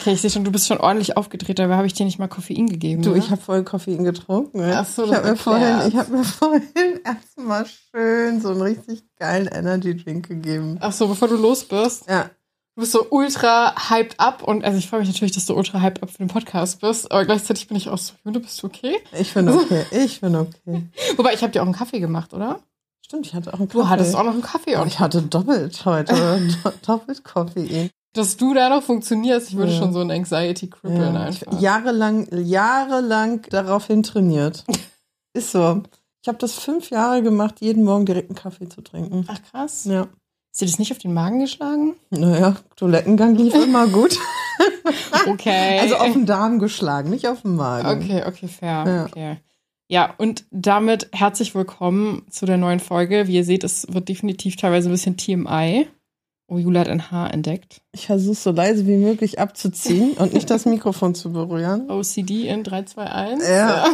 Okay, ich sehe schon, du bist schon ordentlich aufgedreht, dabei habe ich dir nicht mal Koffein gegeben. Du, ne? ich habe vorhin Koffein getrunken. Ach so, ich habe mir, vorhin- ich hab mir vorhin erstmal schön so einen richtig geilen Energy Drink gegeben. Ach so, bevor du los bist. Ja, Du bist so ultra hyped up und also ich freue mich natürlich, dass du ultra hyped up für den Podcast bist, aber gleichzeitig bin ich auch so, Jule, bist du okay? ich bin okay. Ich bin okay. Wobei, ich habe dir auch einen Kaffee gemacht, oder? Stimmt, ich hatte auch einen Du Kaffee. hattest auch noch einen Kaffee und ich hatte doppelt heute. Do- doppelt Koffein. Dass du da noch funktionierst, ich würde Ja. schon so ein Anxiety kribbeln Ja, ich, einfach. jahrelang, jahrelang daraufhin trainiert. Ist so. Ich habe das fünf Jahre gemacht, jeden Morgen direkt einen Kaffee zu trinken. Ach krass. Ja. Ist dir das nicht auf den Magen geschlagen? Naja, Toilettengang lief immer gut. Okay. Also auf den Darm geschlagen, nicht auf den Magen. Okay, okay, fair. Ja. Okay. Ja, und damit herzlich willkommen zu der neuen Folge. Wie ihr seht, es wird definitiv teilweise ein bisschen TMI. Oh, Jule hat ein Haar entdeckt. Ich versuche so leise wie möglich abzuziehen und nicht das Mikrofon zu berühren. OCD in 3, 2, 1. Ja.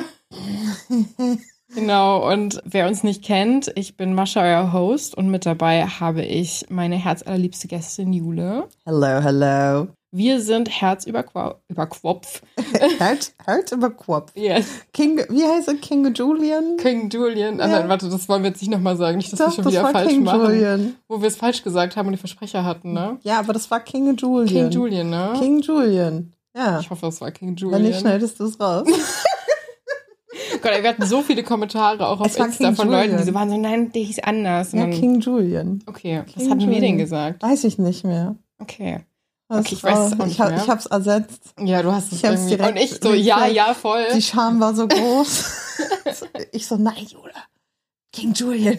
Genau, und wer uns nicht kennt, ich bin Mascha, euer Host, und mit dabei habe ich meine herzallerliebste Gästin Jule. Hello, hello. Wir sind Herz über, Qua über Quopf. Halt, halt über Kopf. Yes. King, wie heißt er? King Julian? King Julian. Ah, Ja. nein, warte, das wollen wir jetzt nicht nochmal sagen. Nicht, dass wir Doch, schon das wieder falsch King machen. Julian. Wo wir es falsch gesagt haben und die Versprecher hatten, ne? Ja, aber das war King Julian. King Julian, ne? King Julian. Ja. Ich hoffe, es war King Wenn Julian. nicht, schneidest du es raus. Gott, wir hatten so viele Kommentare auch auf Es Insta von Leuten, die Julian. so waren so, nein, der hieß anders. Ja, King Julian. okay, was King hatten wir denn Julian. gesagt? Weiß ich nicht mehr. Okay. Das Okay, ich weiß es nicht ich, mehr. ich hab's ersetzt. Ja, du hast es Ich hab's direkt Und ich so, ja, ja, voll. Die Scham war so groß. ich so, nein, Jula. King Julian.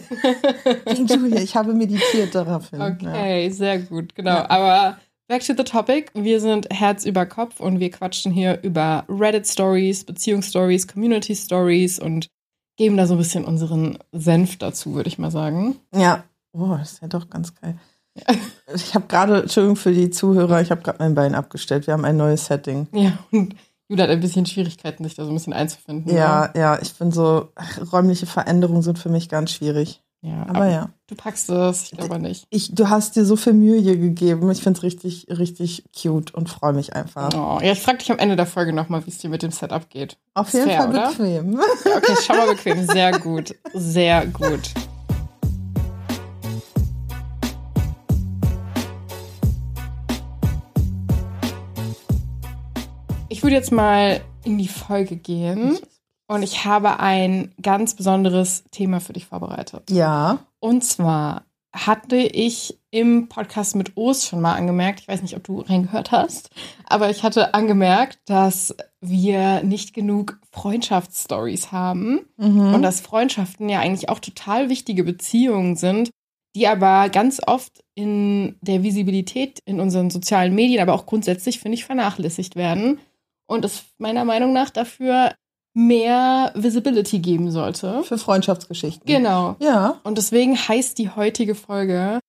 King Julian. Ich habe meditiert daraufhin. Ja. Okay, sehr gut, genau. Ja. Aber back to the topic. Wir sind Herz über Kopf und wir quatschen hier über Reddit-Stories, Beziehungsstories, Community-Stories und geben da so ein bisschen unseren Senf dazu, würde ich mal sagen. Ja. Oh, das ist ja doch ganz geil. Ich habe gerade, Entschuldigung für die Zuhörer, ich habe gerade mein Bein abgestellt. Wir haben ein neues Setting. Ja, und Julia hat ein bisschen Schwierigkeiten, sich da so ein bisschen einzufinden. Ja, ja, ich bin so, räumliche Veränderungen sind für mich ganz schwierig. ja Aber ja. Du packst es, ich glaube nicht. Ich, du hast dir so viel Mühe hier gegeben. Ich finde es richtig, richtig cute und freue mich einfach. Oh, ja, ich frage dich am Ende der Folge nochmal, wie es dir mit dem Setup geht. Auf Ist jeden fair, Fall oder? bequem. Ja, okay, schau mal bequem. Sehr gut. Sehr gut. Ich würde jetzt mal in die Folge gehen und ich habe ein ganz besonderes Thema für dich vorbereitet. Ja. Und zwar hatte ich im Podcast mit O's schon mal angemerkt, ich weiß nicht, ob du reingehört hast, aber ich hatte angemerkt, dass wir nicht genug Freundschaftsstories haben Mhm. und dass Freundschaften ja eigentlich auch total wichtige Beziehungen sind, die aber ganz oft in der Visibilität in unseren sozialen Medien, aber auch grundsätzlich, finde ich, vernachlässigt werden und es meiner Meinung nach dafür mehr Visibility geben sollte. Für Freundschaftsgeschichten. Genau. Ja. Und deswegen heißt die heutige Folge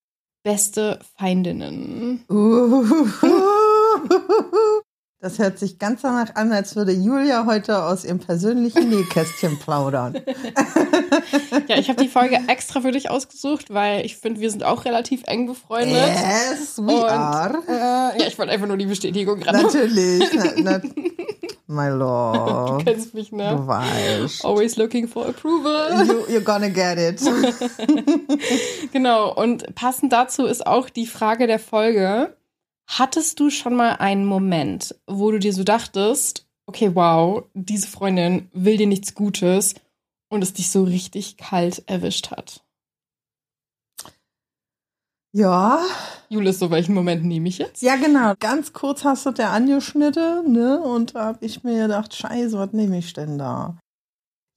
Beste Feindinnen. Das hört sich ganz danach an, als würde Julia heute aus ihrem persönlichen Nähkästchen plaudern. Ja, ich habe die Folge extra für dich ausgesucht, weil ich finde, wir sind auch relativ eng befreundet. Yes, we Und, are. Äh, ja, ich wollte einfach nur die Bestätigung gerade. Natürlich. Na, na, my Du lord. kennst mich, ne? Du weißt. Always looking for approval. You, you're gonna get it. Genau, und passend dazu ist auch die Frage der Folge. Hattest du schon mal einen Moment, wo du dir so dachtest, okay, wow, diese Freundin will dir nichts Gutes und es dich so richtig kalt erwischt hat? Ja. Julis, so welchen Moment nehme ich jetzt? Ja, genau. Ganz kurz hast du der angeschnitten, ne? Und da hab ich mir gedacht, scheiße, was nehme ich denn da?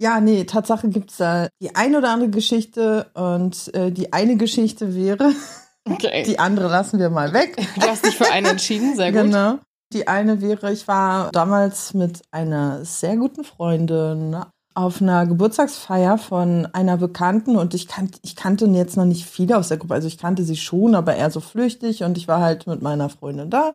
Ja, nee, Tatsache gibt's da die ein oder andere Geschichte und äh, die eine Geschichte wäre, Okay. die andere lassen wir mal weg. du hast dich für einen entschieden, sehr gut. Genau. Die eine wäre, ich war damals mit einer sehr guten Freundin auf einer Geburtstagsfeier von einer Bekannten und ich, kan ich kannte jetzt noch nicht viele aus der Gruppe. Also ich kannte sie schon, aber eher so flüchtig und ich war halt mit meiner Freundin da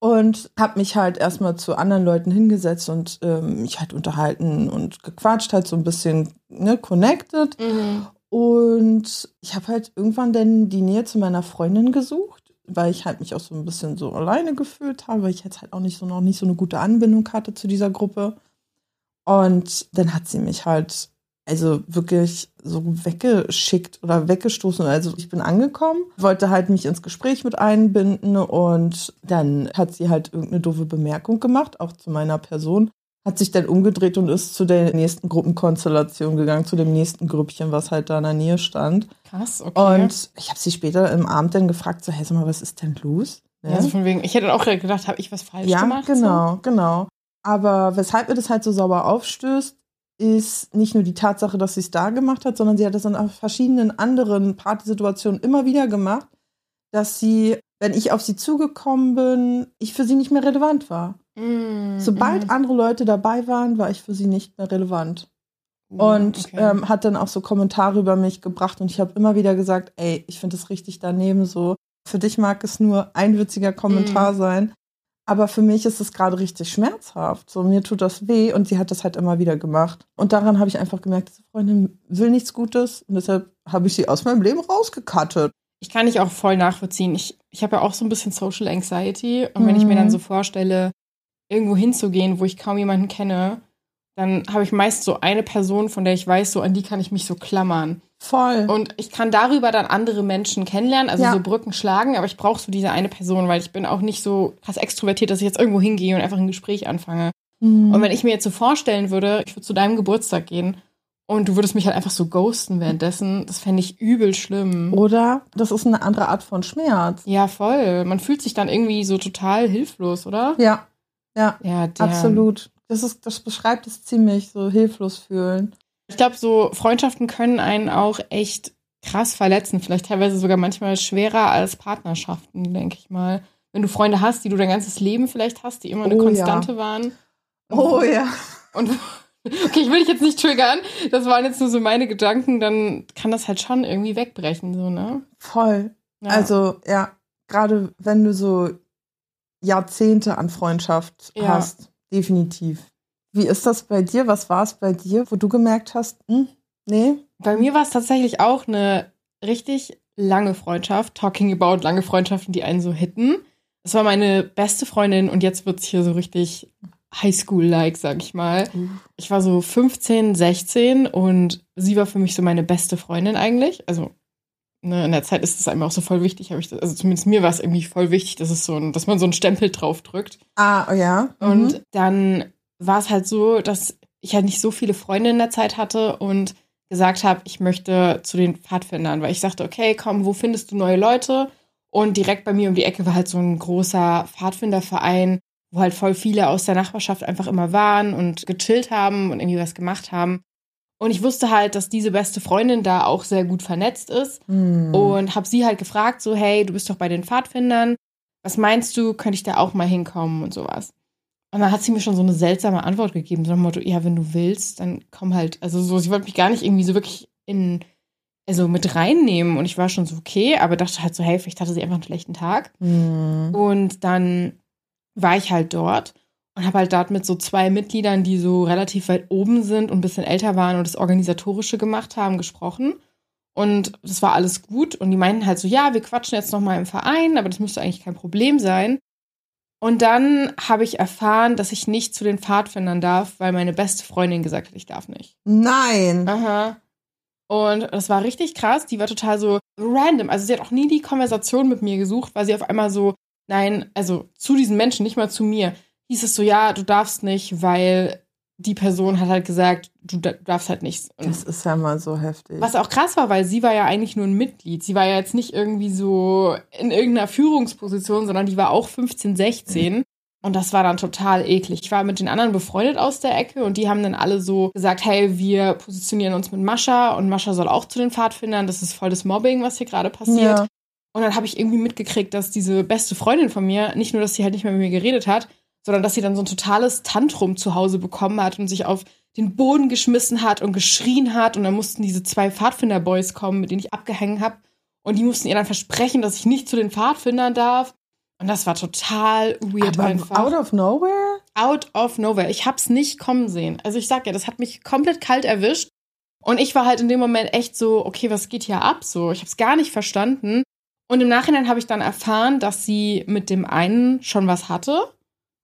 und habe mich halt erstmal zu anderen Leuten hingesetzt und ähm, mich halt unterhalten und gequatscht, halt so ein bisschen ne, connected. Mhm. Und ich habe halt irgendwann dann die Nähe zu meiner Freundin gesucht, weil ich halt mich auch so ein bisschen so alleine gefühlt habe, weil ich jetzt halt auch nicht so noch nicht so eine gute Anbindung hatte zu dieser Gruppe. Und dann hat sie mich halt also wirklich so weggeschickt oder weggestoßen. Also ich bin angekommen, wollte halt mich ins Gespräch mit einbinden und dann hat sie halt irgendeine doofe Bemerkung gemacht, auch zu meiner Person. Hat sich dann umgedreht und ist zu der nächsten Gruppenkonstellation gegangen, zu dem nächsten Grüppchen, was halt da in der Nähe stand. Krass, okay. Und ich habe sie später im Abend dann gefragt, so, hey, sag mal, was ist denn los? Ne? Also von wegen, ich hätte auch gedacht, habe ich was falsch ja, gemacht? Ja, genau, so? genau. Aber weshalb mir das halt so sauber aufstößt, ist nicht nur die Tatsache, dass sie es da gemacht hat, sondern sie hat das in verschiedenen anderen Partysituationen immer wieder gemacht, dass sie, wenn ich auf sie zugekommen bin, ich für sie nicht mehr relevant war. Mm, Sobald mm. andere Leute dabei waren, war ich für sie nicht mehr relevant. Mm, und okay. ähm, hat dann auch so Kommentare über mich gebracht und ich habe immer wieder gesagt, ey, ich finde es richtig daneben so. Für dich mag es nur ein witziger Kommentar mm. sein, aber für mich ist es gerade richtig schmerzhaft. So, mir tut das weh und sie hat das halt immer wieder gemacht. Und daran habe ich einfach gemerkt, diese Freundin will nichts Gutes und deshalb habe ich sie aus meinem Leben rausgekattet. Ich kann dich auch voll nachvollziehen. Ich, ich habe ja auch so ein bisschen Social Anxiety. Und mhm. wenn ich mir dann mhm. so vorstelle, irgendwo hinzugehen, wo ich kaum jemanden kenne, dann habe ich meist so eine Person, von der ich weiß, so an die kann ich mich so klammern. Voll. Und ich kann darüber dann andere Menschen kennenlernen, also ja. so Brücken schlagen, aber ich brauche so diese eine Person, weil ich bin auch nicht so krass extrovertiert, dass ich jetzt irgendwo hingehe und einfach ein Gespräch anfange. Mhm. Und wenn ich mir jetzt so vorstellen würde, ich würde zu deinem Geburtstag gehen und du würdest mich halt einfach so ghosten währenddessen, das fände ich übel schlimm. Oder das ist eine andere Art von Schmerz. Ja, voll. Man fühlt sich dann irgendwie so total hilflos, oder? Ja. Ja, ja absolut. Das, ist, das beschreibt es ziemlich, so hilflos fühlen. Ich glaube, so Freundschaften können einen auch echt krass verletzen. Vielleicht teilweise sogar manchmal schwerer als Partnerschaften, denke ich mal. Wenn du Freunde hast, die du dein ganzes Leben vielleicht hast, die immer eine oh, Konstante ja. waren. Oh ja. Und okay, ich will dich jetzt nicht triggern. Das waren jetzt nur so meine Gedanken. Dann kann das halt schon irgendwie wegbrechen, so, ne? Voll. Ja. Also, ja, gerade wenn du so Jahrzehnte an Freundschaft ja. hast, definitiv. Wie ist das bei dir? Was war es bei dir, wo du gemerkt hast, hm, nee? Bei mir war es tatsächlich auch eine richtig lange Freundschaft. Talking about lange Freundschaften, die einen so hitten. Es war meine beste Freundin und jetzt wird es hier so richtig Highschool-like, sag ich mal. Mhm. Ich war so 15, 16 und sie war für mich so meine beste Freundin eigentlich. Also ne, in der Zeit ist es einem auch so voll wichtig, habe ich das, also zumindest mir war es irgendwie voll wichtig, dass es so ein, dass man so einen Stempel drauf drückt. Ah, ja. Mhm. Und dann war es halt so, dass ich halt nicht so viele Freunde in der Zeit hatte und gesagt habe, ich möchte zu den Pfadfindern, weil ich sagte, okay, komm, wo findest du neue Leute? Und direkt bei mir um die Ecke war halt so ein großer Pfadfinderverein, wo halt voll viele aus der Nachbarschaft einfach immer waren und gechillt haben und irgendwie was gemacht haben. Und ich wusste halt, dass diese beste Freundin da auch sehr gut vernetzt ist mm. und habe sie halt gefragt, so hey, du bist doch bei den Pfadfindern, was meinst du, könnte ich da auch mal hinkommen und sowas. Und dann hat sie mir schon so eine seltsame Antwort gegeben, so dem Motto, ja, wenn du willst, dann komm halt. Also so, sie wollte mich gar nicht irgendwie so wirklich in, also mit reinnehmen. Und ich war schon so, okay, aber dachte halt so, hey, vielleicht hatte sie einfach einen schlechten Tag. Mhm. Und dann war ich halt dort und habe halt dort mit so zwei Mitgliedern, die so relativ weit oben sind und ein bisschen älter waren und das Organisatorische gemacht haben, gesprochen. Und das war alles gut. Und die meinten halt so, ja, wir quatschen jetzt nochmal im Verein, aber das müsste eigentlich kein Problem sein. Und dann habe ich erfahren, dass ich nicht zu den Pfadfindern darf, weil meine beste Freundin gesagt hat, ich darf nicht. Nein. Aha. Und das war richtig krass. Die war total so random. Also sie hat auch nie die Konversation mit mir gesucht, weil sie auf einmal so, nein, also zu diesen Menschen, nicht mal zu mir, hieß es so, ja, du darfst nicht, weil die Person hat halt gesagt, du darfst halt nichts. Das ist ja mal so heftig. Was auch krass war, weil sie war ja eigentlich nur ein Mitglied. Sie war ja jetzt nicht irgendwie so in irgendeiner Führungsposition, sondern die war auch 15, 16. Mhm. Und das war dann total eklig. Ich war mit den anderen befreundet aus der Ecke und die haben dann alle so gesagt, hey, wir positionieren uns mit Mascha und Mascha soll auch zu den Pfadfindern. Das ist voll das Mobbing, was hier gerade passiert. Ja. Und dann habe ich irgendwie mitgekriegt, dass diese beste Freundin von mir, nicht nur, dass sie halt nicht mehr mit mir geredet hat, sondern dass sie dann so ein totales Tantrum zu Hause bekommen hat und sich auf den Boden geschmissen hat und geschrien hat. Und dann mussten diese zwei Pfadfinder-Boys kommen, mit denen ich abgehängt habe. Und die mussten ihr dann versprechen, dass ich nicht zu den Pfadfindern darf. Und das war total weird Aber einfach. Out of nowhere? Out of nowhere. Ich hab's nicht kommen sehen. Also ich sag ja, das hat mich komplett kalt erwischt. Und ich war halt in dem Moment echt so, okay, was geht hier ab? So, ich hab's gar nicht verstanden. Und im Nachhinein habe ich dann erfahren, dass sie mit dem einen schon was hatte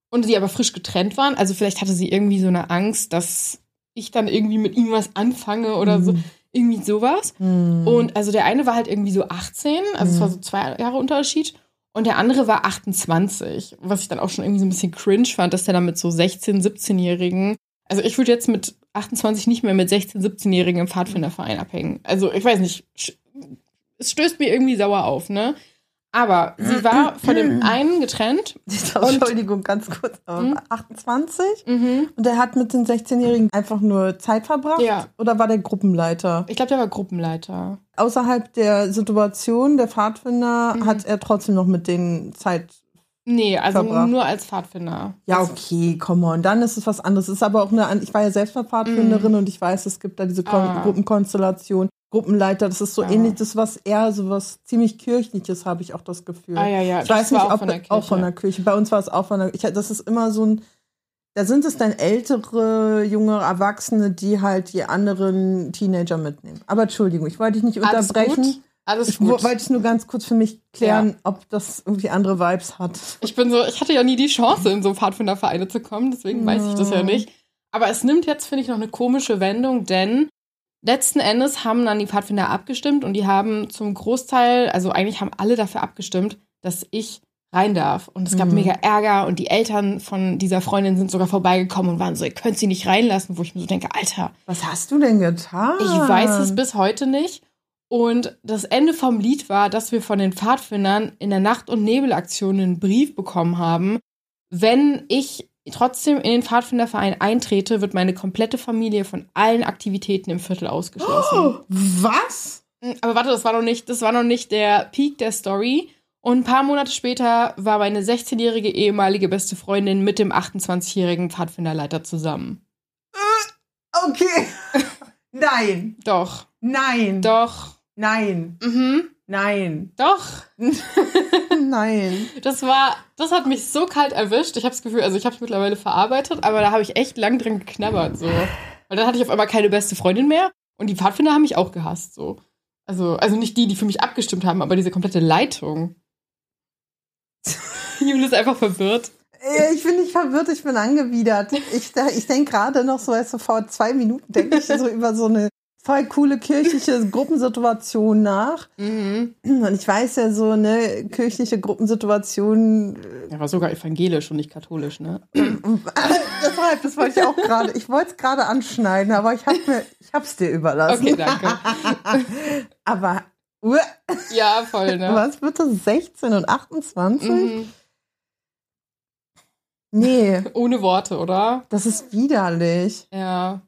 und sie aber frisch getrennt waren. Also vielleicht hatte sie irgendwie so eine Angst, dass ich dann irgendwie mit ihm was anfange oder so. Irgendwie sowas. Mhm. Und also der eine war halt irgendwie so 18, also es war so zwei Jahre Unterschied. Und der andere war 28, was ich dann auch schon irgendwie so ein bisschen cringe fand, dass der dann mit so 16-, 17-Jährigen, also ich würde jetzt mit 28 nicht mehr mit 16-, 17-Jährigen im Pfadfinderverein abhängen. Also ich weiß nicht, es stößt mir irgendwie sauer auf, ne? Aber sie war von dem einen getrennt. Entschuldigung, ganz kurz. aber Hm? 28? Mhm. Und der hat mit den 16-Jährigen einfach nur Zeit verbracht? Ja. Oder war der Gruppenleiter? Ich glaube, der war Gruppenleiter. Außerhalb der Situation der Pfadfinder Mhm. hat er trotzdem noch mit denen Zeit. Nee, also Verbracht. nur als Pfadfinder. Ja, okay, come on. Dann ist es was anderes. Es ist aber auch eine, ich war ja selbst mal Pfadfinderin und ich weiß, es gibt da diese Kon Mhm. Ah. Gruppenkonstellation. Gruppenleiter, das ist so Ja. ähnlich, das was eher so was ziemlich kirchliches, habe ich auch das Gefühl. Ah ja, ja. Ich weiß war nicht, auch ob von der auch von der Kirche. Bei uns war es auch von der. Ich, das ist immer so ein. Da sind es dann ältere, junge Erwachsene, die halt die anderen Teenager mitnehmen. Aber Entschuldigung, ich wollte dich nicht Alles unterbrechen. gut. Alles Ich wo- gut. wollte es nur ganz kurz für mich klären, ob das irgendwie andere Vibes hat. Ich bin so, ich hatte ja nie die Chance, in so Pfadfindervereine zu kommen, deswegen weiß ich das ja nicht. Aber es nimmt jetzt, finde ich, noch eine komische Wendung, denn letzten Endes haben dann die Pfadfinder abgestimmt und die haben zum Großteil, also eigentlich haben alle dafür abgestimmt, dass ich rein darf. Und es gab Mhm. mega Ärger und die Eltern von dieser Freundin sind sogar vorbeigekommen und waren so, ihr könnt sie nicht reinlassen, wo ich mir so denke, Alter, Was hast du denn getan? ich weiß es bis heute nicht. Und das Ende vom Lied war, dass wir von den Pfadfindern in der Nacht- und Nebelaktion einen Brief bekommen haben. Wenn ich trotzdem in den Pfadfinderverein eintrete, wird meine komplette Familie von allen Aktivitäten im Viertel ausgeschlossen. Oh, was? Aber warte, das war noch nicht, das war noch nicht der Peak der Story. Und ein paar Monate später war meine 16-jährige ehemalige beste Freundin mit dem 28-jährigen Pfadfinderleiter zusammen. Okay. Nein. Doch, Nein. doch, Nein. mhm, Nein. doch. Nein. Das war, das hat mich so kalt erwischt. Ich habe das Gefühl, also ich habe es mittlerweile verarbeitet, aber da habe ich echt lang dran geknabbert, so. Weil dann hatte ich auf einmal keine beste Freundin mehr und die Pfadfinder haben mich auch gehasst, so. Also, also nicht die, die für mich abgestimmt haben, aber diese komplette Leitung. Jule ist einfach verwirrt. Äh, Ich bin nicht verwirrt, ich bin angewidert. Ich, da- ich denke gerade noch so, weißt du, vor zwei Minuten denke ich so über so eine voll coole kirchliche Gruppensituation nach. Mhm. Und ich weiß ja so, ne, kirchliche Gruppensituation. Er war sogar evangelisch und nicht katholisch, ne? Deshalb, das wollte ich auch gerade. Ich wollte es gerade anschneiden, aber ich habe mir, ich hab's dir überlassen. Okay, danke. aber uh, Ja, voll, ne? was bitte 16 und 28? Mhm. Nee, Ohne Worte, oder? das ist widerlich. Ja.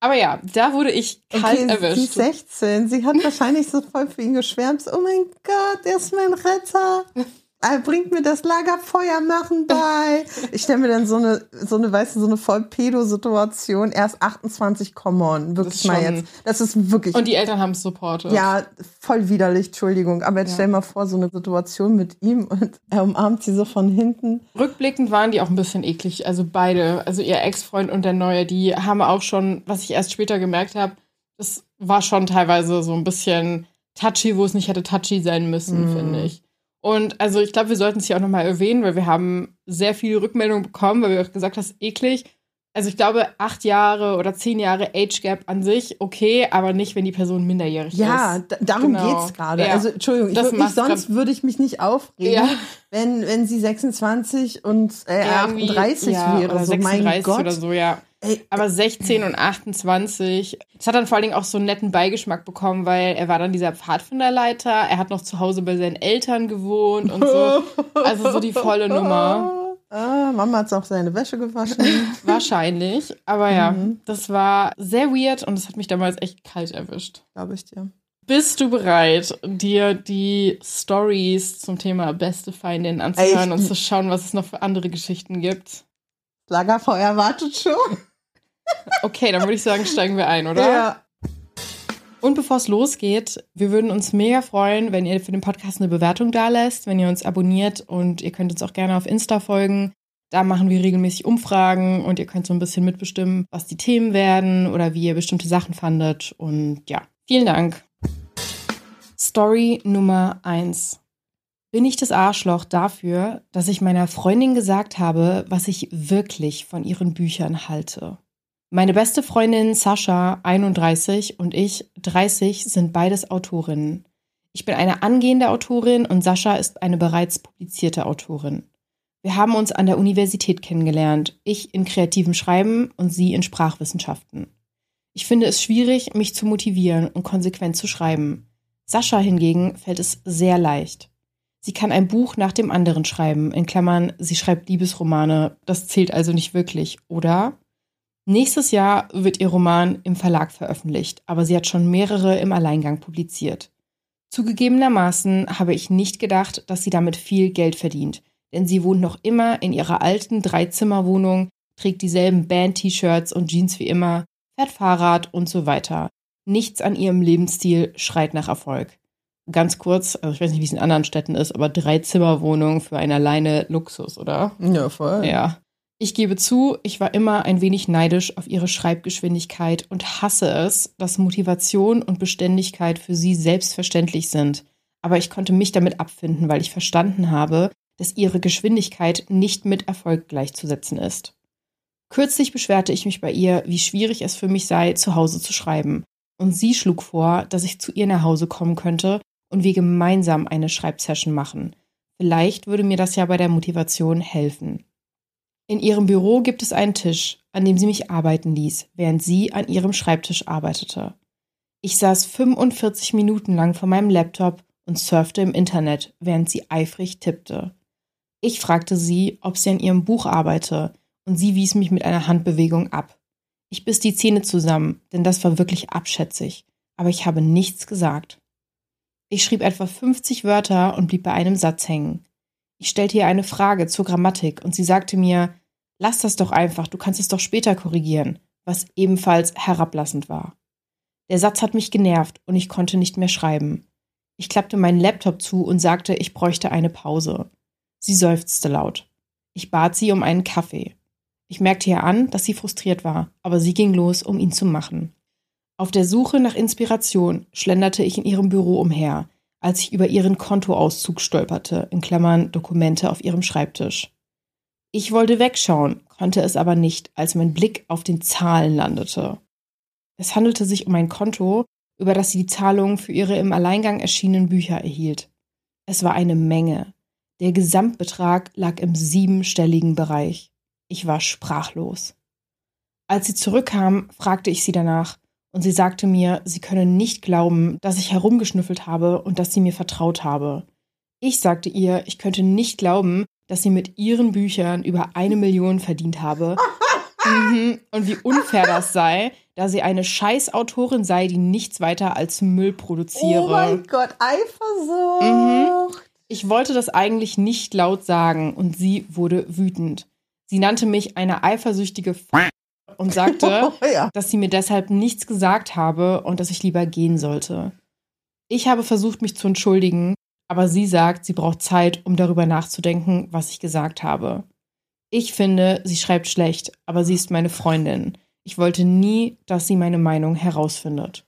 Aber ja, da wurde ich kalt Okay, sie erwischt. 16. Sie hat wahrscheinlich so voll für ihn geschwärmt. Oh mein Gott, er ist mein Retter. Er bringt mir das Lagerfeuer machen bei. Ich stelle mir dann so eine, so eine, weißt du, so eine voll Pedo-Situation. Erst 28, come on. Wirklich mal jetzt. Das ist wirklich, Und die Eltern haben es supportet. ja, voll widerlich, Entschuldigung. Aber jetzt Ja. stell mal vor, so eine Situation mit ihm und er umarmt sie so von hinten. Rückblickend waren die auch ein bisschen eklig. Also beide, also ihr Ex-Freund und der Neue, die haben auch schon, was ich erst später gemerkt habe, das war schon teilweise so ein bisschen touchy, wo es nicht hätte touchy sein müssen, Mhm. finde ich. Und also ich glaube, wir sollten es hier auch nochmal erwähnen, weil wir haben sehr viele Rückmeldungen bekommen, weil wir auch gesagt hast, eklig. Also ich glaube, acht Jahre oder zehn Jahre Age Gap an sich, okay, aber nicht, wenn die Person minderjährig Ja, ist. da, darum Genau. geht's gerade. Ja. Also, Entschuldigung, ich macht's sonst würde ich mich nicht aufregen, Ja. wenn, wenn sie 26 und äh, Irgendwie, 38 ja, wäre. Oder so, mein 36 Gott. oder so, ja. Ey, Aber 16 und 28, das hat dann vor allen Dingen auch so einen netten Beigeschmack bekommen, weil er war dann dieser Pfadfinderleiter, er hat noch zu Hause bei seinen Eltern gewohnt und so. Also so die volle Nummer. Ah, Mama hat auch seine Wäsche gewaschen. Wahrscheinlich. Aber ja, Mhm. das war sehr weird und das hat mich damals echt kalt erwischt. Glaube ich dir. Bist du bereit, dir die Stories zum Thema beste Feindin anzuhören Ey, und zu schauen, was es noch für andere Geschichten gibt? Lagerfeuer wartet schon. Okay, dann würde ich sagen, steigen wir ein, oder? Ja. Und bevor es losgeht, wir würden uns mega freuen, wenn ihr für den Podcast eine Bewertung da lässt, wenn ihr uns abonniert und ihr könnt uns auch gerne auf Insta folgen. Da machen wir regelmäßig Umfragen und ihr könnt so ein bisschen mitbestimmen, was die Themen werden oder wie ihr bestimmte Sachen fandet. Und ja, vielen Dank. Story Nummer eins. Bin ich das Arschloch dafür, dass ich meiner Freundin gesagt habe, was ich wirklich von ihren Büchern halte? Meine beste Freundin Sascha, 31, und ich, 30, sind beides Autorinnen. Ich bin eine angehende Autorin und Sascha ist eine bereits publizierte Autorin. Wir haben uns an der Universität kennengelernt, ich in kreativem Schreiben und sie in Sprachwissenschaften. Ich finde es schwierig, mich zu motivieren und konsequent zu schreiben. Sascha hingegen fällt es sehr leicht. Sie kann ein Buch nach dem anderen schreiben, in Klammern, sie schreibt Liebesromane, das zählt also nicht wirklich, oder? Nächstes Jahr wird ihr Roman im Verlag veröffentlicht, aber sie hat schon mehrere im Alleingang publiziert. Zugegebenermaßen habe ich nicht gedacht, dass sie damit viel Geld verdient, denn sie wohnt noch immer in ihrer alten Dreizimmerwohnung, trägt dieselben Band-T-Shirts und Jeans wie immer, fährt Fahrrad und so weiter. Nichts an ihrem Lebensstil schreit nach Erfolg ganz kurz, also ich weiß nicht, wie es in anderen Städten ist, aber drei Zimmerwohnungen für einen alleine Luxus, oder? Ja, voll. Ja. Ich gebe zu, ich war immer ein wenig neidisch auf ihre Schreibgeschwindigkeit und hasse es, dass Motivation und Beständigkeit für sie selbstverständlich sind. Aber ich konnte mich damit abfinden, weil ich verstanden habe, dass ihre Geschwindigkeit nicht mit Erfolg gleichzusetzen ist. Kürzlich beschwerte ich mich bei ihr, wie schwierig es für mich sei, zu Hause zu schreiben. Und sie schlug vor, dass ich zu ihr nach Hause kommen könnte und wir gemeinsam eine Schreibsession machen. Vielleicht würde mir das ja bei der Motivation helfen. In ihrem Büro gibt es einen Tisch, an dem sie mich arbeiten ließ, während sie an ihrem Schreibtisch arbeitete. Ich saß 45 Minuten lang vor meinem Laptop und surfte im Internet, während sie eifrig tippte. Ich fragte sie, ob sie an ihrem Buch arbeite, und sie wies mich mit einer Handbewegung ab. Ich biss die Zähne zusammen, denn das war wirklich abschätzig, aber ich habe nichts gesagt. Ich schrieb etwa 50 Wörter und blieb bei einem Satz hängen. Ich stellte ihr eine Frage zur Grammatik und sie sagte mir, lass das doch einfach, du kannst es doch später korrigieren, was ebenfalls herablassend war. Der Satz hat mich genervt und ich konnte nicht mehr schreiben. Ich klappte meinen Laptop zu und sagte, ich bräuchte eine Pause. Sie seufzte laut. Ich bat sie um einen Kaffee. Ich merkte ihr an, dass sie frustriert war, aber sie ging los, um ihn zu machen. Auf der Suche nach Inspiration schlenderte ich in ihrem Büro umher, als ich über ihren Kontoauszug stolperte, in Klammern Dokumente auf ihrem Schreibtisch. Ich wollte wegschauen, konnte es aber nicht, als mein Blick auf den Zahlen landete. Es handelte sich um ein Konto, über das sie die Zahlungen für ihre im Alleingang erschienenen Bücher erhielt. Es war eine Menge. Der Gesamtbetrag lag im siebenstelligen Bereich. Ich war sprachlos. Als sie zurückkam, fragte ich sie danach, und sie sagte mir, sie könne nicht glauben, dass ich herumgeschnüffelt habe und dass sie mir vertraut habe. Ich sagte ihr, ich könnte nicht glauben, dass sie mit ihren Büchern über eine Million verdient habe. mhm. Und wie unfair das sei, da sie eine Scheißautorin sei, die nichts weiter als Müll produziere. Oh mein Gott, Eifersucht. Mhm. Ich wollte das eigentlich nicht laut sagen und sie wurde wütend. Sie nannte mich eine eifersüchtige und sagte, oh, ja. dass sie mir deshalb nichts gesagt habe und dass ich lieber gehen sollte. Ich habe versucht, mich zu entschuldigen, aber sie sagt, sie braucht Zeit, um darüber nachzudenken, was ich gesagt habe. Ich finde, sie schreibt schlecht, aber sie ist meine Freundin. Ich wollte nie, dass sie meine Meinung herausfindet.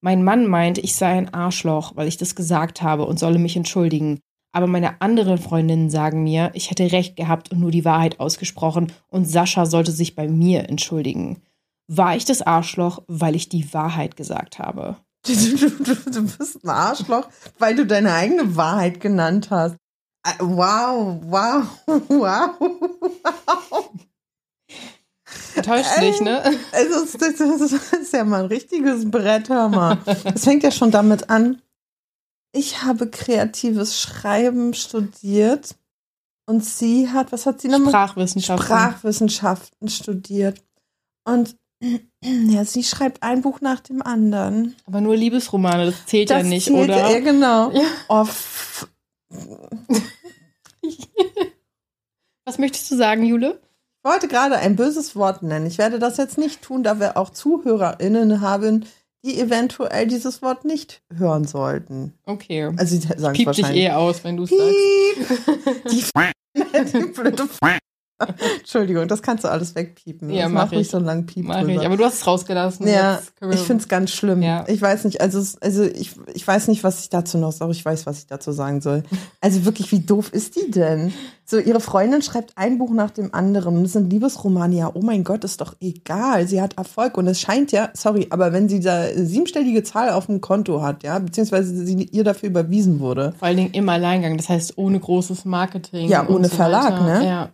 Mein Mann meint, ich sei ein Arschloch, weil ich das gesagt habe und solle mich entschuldigen. Aber meine anderen Freundinnen sagen mir, ich hätte recht gehabt und nur die Wahrheit ausgesprochen und Sascha sollte sich bei mir entschuldigen. War ich das Arschloch, weil ich die Wahrheit gesagt habe? Du, bist ein Arschloch, weil du deine eigene Wahrheit genannt hast. Äh, wow, wow, wow, wow. Täuscht dich, ne? Also, das, das ist ja mal ein richtiges Brett, hör mal. Das fängt ja schon damit an, ich habe kreatives Schreiben studiert und sie hat, was hat sie nochmal? Sprachwissenschaften. Sprachwissenschaften studiert. Und ja, sie schreibt ein Buch nach dem anderen. Aber nur Liebesromane, das zählt das ja nicht, zählt, oder? Ja, genau. Ja. Oh, was möchtest du sagen, Jule? Ich wollte gerade ein böses Wort nennen. Ich werde das jetzt nicht tun, da wir auch ZuhörerInnen haben, die eventuell dieses Wort nicht hören sollten. Okay. Also sie sagen Piep dich eh aus, wenn du es sagst. Die, die blöde Entschuldigung, das kannst du alles wegpiepen. Ja, das mach nicht ich. so lang Piep Mach drüber. ich. Aber du hast es rausgelassen. Ja, ich finde es ganz schlimm. Ja. Ich weiß nicht, also, also ich, ich weiß nicht, was ich dazu noch sage. Ich weiß, was ich dazu sagen soll. Also wirklich, wie doof ist die denn? So, ihre Freundin schreibt ein Buch nach dem anderen. Das sind Liebesromane. Ja, oh mein Gott, ist doch egal. Sie hat Erfolg. Und es scheint ja, sorry, aber wenn sie da siebenstellige Zahl auf dem Konto hat, ja, beziehungsweise sie ihr dafür überwiesen wurde, Vor allen Dingen im Alleingang, das heißt ohne großes Marketing. Ja, ohne so Verlag, weiter. ne? Ja,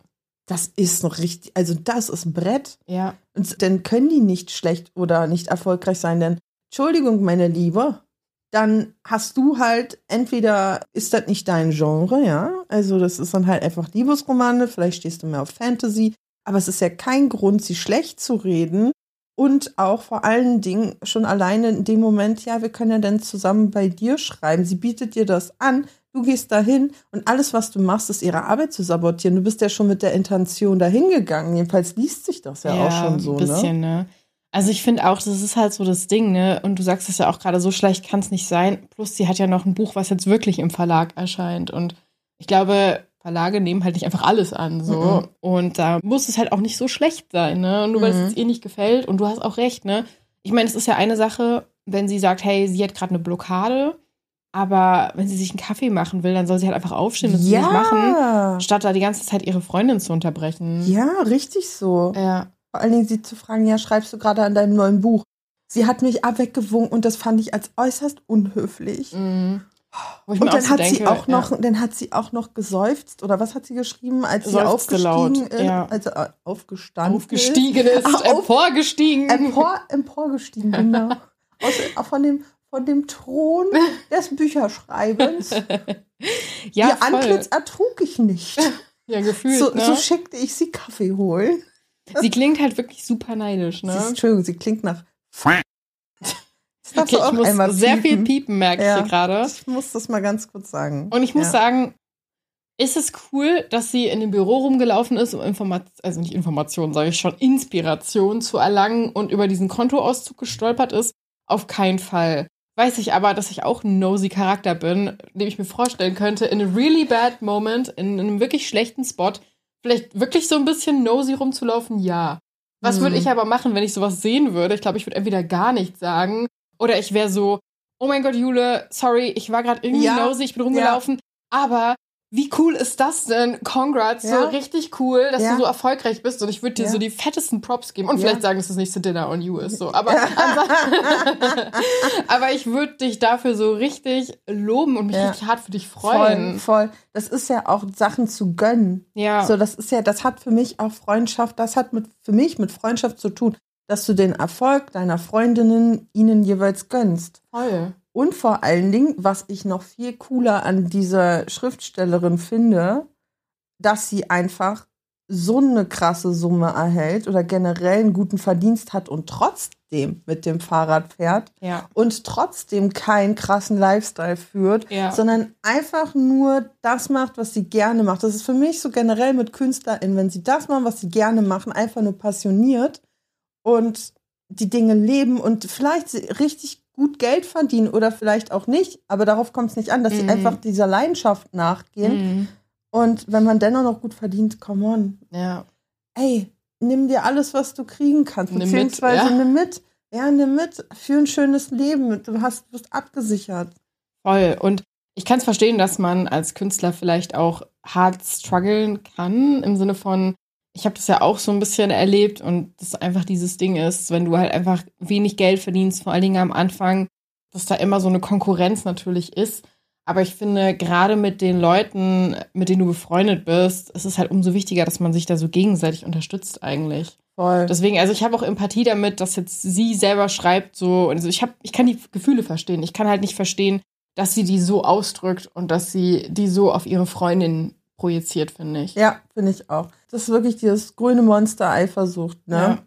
das ist noch richtig, also das ist ein Brett. ja. Und dann können die nicht schlecht oder nicht erfolgreich sein, denn Entschuldigung, meine Liebe, dann hast du halt entweder ist das nicht dein Genre, ja, also das ist dann halt einfach Liebesromane, vielleicht stehst du mehr auf Fantasy, aber es ist ja kein Grund, sie schlecht zu reden und auch vor allen Dingen schon alleine in dem Moment, ja, wir können ja dann zusammen bei dir schreiben. Sie bietet dir das an, du gehst dahin und alles, was du machst, ist ihre Arbeit zu sabotieren. Du bist ja schon mit der Intention dahin gegangen. Jedenfalls liest sich das ja, auch schon so, ein bisschen, ne? Also ich finde auch, das ist halt so das Ding, ne? Und du sagst es ja auch gerade, so schlecht kann es nicht sein. Plus, sie hat ja noch ein Buch, was jetzt wirklich im Verlag erscheint. Und ich glaube, Verlage nehmen halt nicht einfach alles an, so. Mhm. Und da muss es halt auch nicht so schlecht sein, ne? Nur weil Mhm. es ihr nicht gefällt. Und du hast auch recht, ne? Ich meine, es ist ja eine Sache, wenn sie sagt, hey, sie hat gerade eine Blockade, aber wenn sie sich einen Kaffee machen will, dann soll sie halt einfach aufstehen und es nicht machen, Ja, statt da die ganze Zeit ihre Freundin zu unterbrechen. ja, richtig so. Ja. Vor allen Dingen sie zu fragen, ja, schreibst du gerade an deinem neuen Buch? Sie hat mich abweggewunken und das fand ich als äußerst unhöflich. Mhm. Und dann hat sie denke, auch noch, ja. dann hat sie auch noch gesäuft oder was hat sie geschrieben, als sie Seufzte aufgestiegen laut, ist, ja. also äh, aufgestanden, aufgestiegen ist, auf- emporgestiegen. empor, emporgestiegen, genau, Aus, von dem von dem Thron des Bücherschreibens. ja, Ihr voll. Antlitz ertrug ich nicht. ja, gefühlt, So, ne? so schickte ich sie Kaffee holen. Sie klingt halt wirklich super neidisch, Sie ne? ist, Entschuldigung, sie klingt nach. Okay, ich muss sehr viel piepen. piepen, merke Ja. ich hier gerade. Ich muss das mal ganz kurz sagen. Und ich muss ja. sagen, ist es cool, dass sie in dem Büro rumgelaufen ist, um Informationen, also nicht Informationen, sage ich schon, Inspiration zu erlangen und über diesen Kontoauszug gestolpert ist? Auf keinen Fall. Weiß ich aber, dass ich auch ein nosy Charakter bin, dem ich mir vorstellen könnte, in a really bad moment, in einem wirklich schlechten Spot, vielleicht wirklich so ein bisschen nosy rumzulaufen, ja. Was würde ich aber machen, wenn ich sowas sehen würde? Ich glaube, ich würde entweder gar nichts sagen oder ich wäre so, oh mein Gott, Jule, sorry, ich war gerade irgendwie Ja, nosy, ich bin rumgelaufen, aber wie cool ist das denn? Congrats, Ja. so richtig cool, dass Ja. du so erfolgreich bist und ich würde dir Ja. so die fettesten Props geben und Ja. vielleicht sagen, dass das nächste Dinner on you ist, so. Aber, aber ich würde dich dafür so richtig loben und mich Ja. richtig hart für dich Voll, freuen. voll. Das ist ja auch Sachen zu gönnen. Ja. So, das ist ja, das hat für mich auch Freundschaft, das hat mit, für mich mit Freundschaft zu tun, dass du den Erfolg deiner Freundinnen ihnen jeweils gönnst. voll. Und vor allen Dingen, was ich noch viel cooler an dieser Schriftstellerin finde, dass sie einfach so eine krasse Summe erhält oder generell einen guten Verdienst hat und trotzdem mit dem Fahrrad fährt Ja. und trotzdem keinen krassen Lifestyle führt, Ja. sondern einfach nur das macht, was sie gerne macht. Das ist für mich so generell mit KünstlerInnen, wenn sie das machen, was sie gerne machen, einfach nur passioniert und die Dinge leben und vielleicht sie richtig gut Geld verdienen oder vielleicht auch nicht, aber darauf kommt es nicht an, dass sie Mhm. einfach dieser Leidenschaft nachgehen Mhm. und wenn man dennoch noch gut verdient, come on, Ja. ey, nimm dir alles, was du kriegen kannst, Nimm mit, beziehungsweise ja. nimm mit, ja, nimm mit für ein schönes Leben, du hast, bist abgesichert. Voll. Und ich kann es verstehen, dass man als Künstler vielleicht auch hart strugglen kann, im Sinne von, ich habe das ja auch so ein bisschen erlebt und das einfach dieses Ding ist, wenn du halt einfach wenig Geld verdienst, vor allen Dingen am Anfang, dass da immer so eine Konkurrenz natürlich ist. Aber ich finde, gerade mit den Leuten, mit denen du befreundet bist, ist es halt umso wichtiger, dass man sich da so gegenseitig unterstützt eigentlich. Voll. Deswegen, also ich habe auch Empathie damit, dass jetzt sie selber schreibt so, also ich habe, ich kann die Gefühle verstehen. Ich kann halt nicht verstehen, dass sie die so ausdrückt und dass sie die so auf ihre Freundin projiziert, finde ich. ja, finde ich auch. Das ist wirklich dieses grüne Monster Eifersucht, ne? Ja.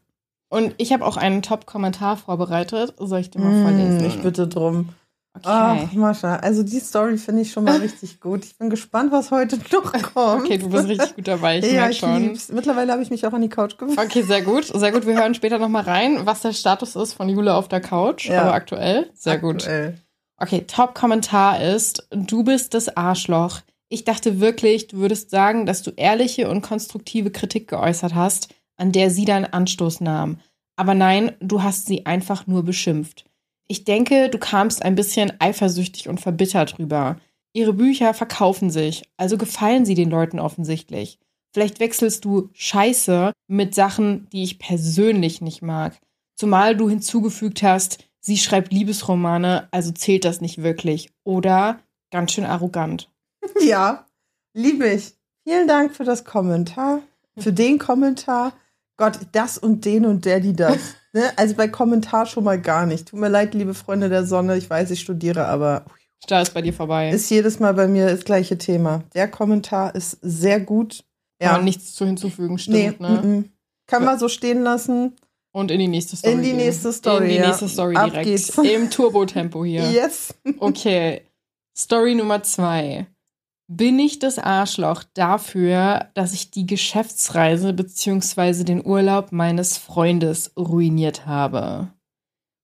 Und ich habe auch einen Top-Kommentar vorbereitet. Soll ich dir mal Mm, vorlesen? ich bitte drum. Okay. Ach, Mascha, also die Story finde ich schon mal richtig gut. Ich bin gespannt, was heute noch kommt. Okay, du bist richtig gut dabei, ich ja, merke ich schon. lieb's. Mittlerweile habe ich mich auch an die Couch geworfen. Okay, sehr gut. Sehr gut. Wir hören später nochmal rein, was der Status ist von Jule auf der Couch. Ja. Aber aktuell. Sehr gut. Aktuell. Okay, Top-Kommentar ist, du bist das Arschloch. Ich dachte wirklich, du würdest sagen, dass du ehrliche und konstruktive Kritik geäußert hast, an der sie deinen Anstoß nahm. Aber nein, du hast sie einfach nur beschimpft. Ich denke, du kamst ein bisschen eifersüchtig und verbittert rüber. Ihre Bücher verkaufen sich, also gefallen sie den Leuten offensichtlich. Vielleicht wechselst du Scheiße mit Sachen, die ich persönlich nicht mag. Zumal du hinzugefügt hast, sie schreibt Liebesromane, also zählt das nicht wirklich. Oder ganz schön arrogant. Ja, liebe ich. Vielen Dank für das Kommentar, für den Kommentar. Gott, das und den und der, die das. Ne? Also bei Kommentar schon mal gar nicht. Tut mir leid, liebe Freunde der Sonne. Ich weiß, ich studiere, aber. Da ist bei dir vorbei. Ist jedes Mal bei mir das gleiche Thema. Der Kommentar ist sehr gut. Ja. Kann nichts zu hinzufügen, stimmt, nee, ne? m -m. Kann man so stehen lassen. Und in die nächste Story. In die nächste Story. In die ja. nächste Story Ab direkt. geht's. Im Turbo-Tempo hier. Yes. Okay. Story Nummer zwei. Bin ich das Arschloch dafür, dass ich die Geschäftsreise bzw. den Urlaub meines Freundes ruiniert habe?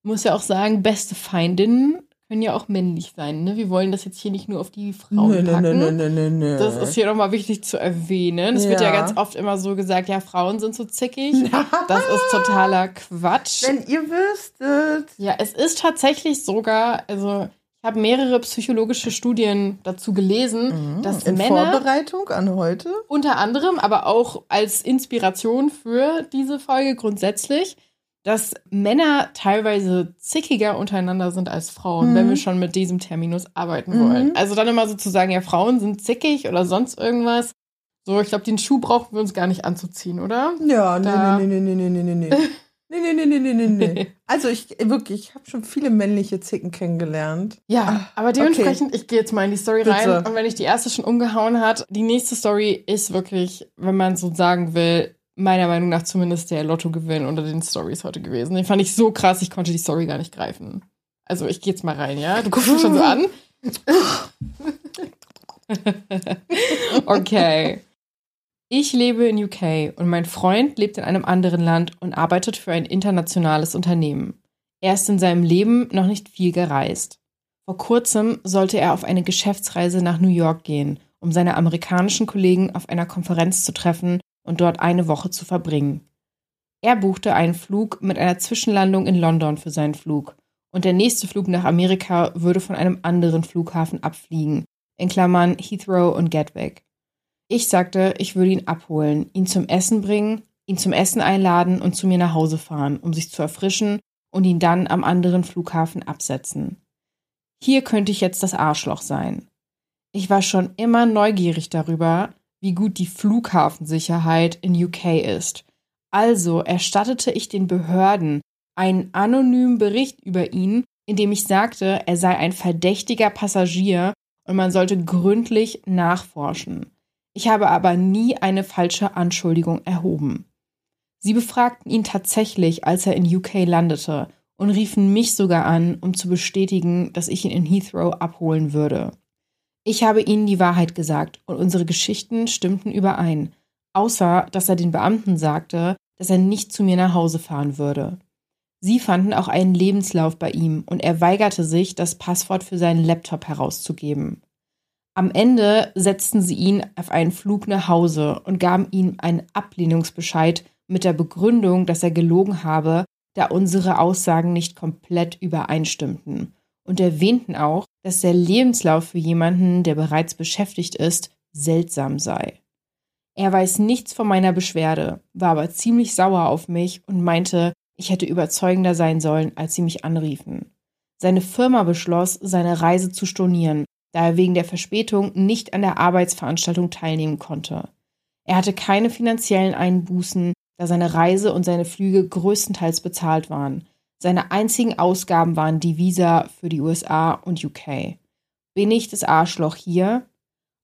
Muss ja auch sagen, beste Feindinnen können ja auch männlich sein. Ne? Wir wollen das jetzt hier nicht nur auf die Frauen Nö, packen. nö, nö, nö, nö. Das ist hier nochmal wichtig zu erwähnen. Es wird ja Ja. ganz oft immer so gesagt, ja, Frauen sind so zickig. Das ist totaler Quatsch. Wenn ihr wüsstet. Ja, es ist tatsächlich sogar, also habe mehrere psychologische Studien dazu gelesen, dass In Männer Vorbereitung an heute. unter anderem, aber auch als Inspiration für diese Folge grundsätzlich, dass Männer teilweise zickiger untereinander sind als Frauen, Mhm. wenn wir schon mit diesem Terminus arbeiten Mhm. wollen. Also dann immer so zu sagen, ja, Frauen sind zickig oder sonst irgendwas. So, ich glaube, den Schuh brauchen wir uns gar nicht anzuziehen, oder? Ja, Da- nee, nee, nee, nee, nee, nee, nee, nee. Nee, nee, nee, nee, nee, nee. Also ich wirklich, ich habe schon viele männliche Zicken kennengelernt. Ja, Ah, aber dementsprechend, ich gehe jetzt mal in die Story rein. Bitte. Und wenn ich die erste schon umgehauen hat, die nächste Story ist wirklich, wenn man so sagen will, meiner Meinung nach zumindest der Lottogewinn unter den Stories heute gewesen. Den fand ich so krass, ich konnte die Story gar nicht greifen. Also ich gehe jetzt mal rein, ja? Du guckst mich schon so an. okay. Ich lebe in UK und mein Freund lebt in einem anderen Land und arbeitet für ein internationales Unternehmen. Er ist in seinem Leben noch nicht viel gereist. Vor kurzem sollte er auf eine Geschäftsreise nach New York gehen, um seine amerikanischen Kollegen auf einer Konferenz zu treffen und dort eine Woche zu verbringen. Er buchte einen Flug mit einer Zwischenlandung in London für seinen Flug und der nächste Flug nach Amerika würde von einem anderen Flughafen abfliegen, in Klammern Heathrow und Gatwick. Ich sagte, ich würde ihn abholen, ihn zum Essen bringen, ihn zum Essen einladen und zu mir nach Hause fahren, um sich zu erfrischen und ihn dann am anderen Flughafen absetzen. Hier könnte ich jetzt das Arschloch sein. Ich war schon immer neugierig darüber, wie gut die Flughafensicherheit in UK ist. Also erstattete ich den Behörden einen anonymen Bericht über ihn, in dem ich sagte, er sei ein verdächtiger Passagier und man sollte gründlich nachforschen. Ich habe aber nie eine falsche Anschuldigung erhoben. Sie befragten ihn tatsächlich, als er in UK landete, und riefen mich sogar an, um zu bestätigen, dass ich ihn in Heathrow abholen würde. Ich habe ihnen die Wahrheit gesagt und unsere Geschichten stimmten überein, außer dass er den Beamten sagte, dass er nicht zu mir nach Hause fahren würde. Sie fanden auch einen Lebenslauf bei ihm und er weigerte sich, das Passwort für seinen Laptop herauszugeben. Am Ende setzten sie ihn auf einen Flug nach Hause und gaben ihm einen Ablehnungsbescheid mit der Begründung, dass er gelogen habe, da unsere Aussagen nicht komplett übereinstimmten und erwähnten auch, dass der Lebenslauf für jemanden, der bereits beschäftigt ist, seltsam sei. Er weiß nichts von meiner Beschwerde, war aber ziemlich sauer auf mich und meinte, ich hätte überzeugender sein sollen, als sie mich anriefen. Seine Firma beschloss, seine Reise zu stornieren, da er wegen der Verspätung nicht an der Arbeitsveranstaltung teilnehmen konnte. Er hatte keine finanziellen Einbußen, da seine Reise und seine Flüge größtenteils bezahlt waren. Seine einzigen Ausgaben waren die Visa für die USA und UK. Bin ich das Arschloch hier?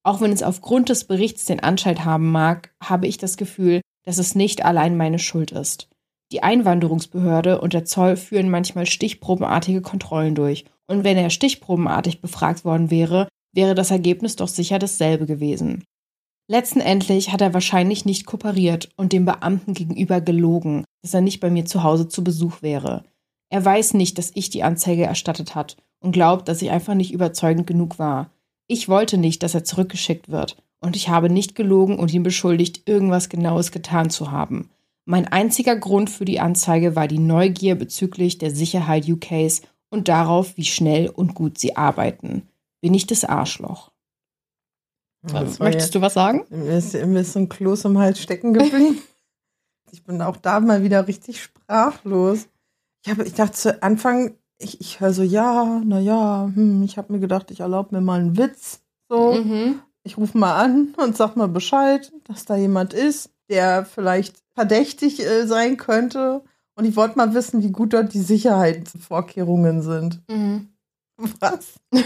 Auch wenn es aufgrund des Berichts den Anschein haben mag, habe ich das Gefühl, dass es nicht allein meine Schuld ist. Die Einwanderungsbehörde und der Zoll führen manchmal stichprobenartige Kontrollen durch, und wenn er stichprobenartig befragt worden wäre, wäre das Ergebnis doch sicher dasselbe gewesen. Letztendlich hat er wahrscheinlich nicht kooperiert und dem Beamten gegenüber gelogen, dass er nicht bei mir zu Hause zu Besuch wäre. Er weiß nicht, dass ich die Anzeige erstattet hat und glaubt, dass ich einfach nicht überzeugend genug war. Ich wollte nicht, dass er zurückgeschickt wird. Und ich habe nicht gelogen und ihn beschuldigt, irgendwas Genaues getan zu haben. Mein einziger Grund für die Anzeige war die Neugier bezüglich der Sicherheit UKs und darauf, wie schnell und gut sie arbeiten. Bin ich das Arschloch? Das Möchtest du was sagen? Mir ist, mir ist so ein Kloß im Hals stecken geblieben. ich bin auch da mal wieder richtig sprachlos. Ich, habe, ich dachte zu Anfang, ich, ich höre so, ja, na ja, hm, ich habe mir gedacht, ich erlaube mir mal einen Witz. So, Mhm. ich rufe mal an und sag mal Bescheid, dass da jemand ist, der vielleicht verdächtig äh, sein könnte. Und ich wollte mal wissen, wie gut dort die Sicherheitsvorkehrungen sind. Mhm. Was?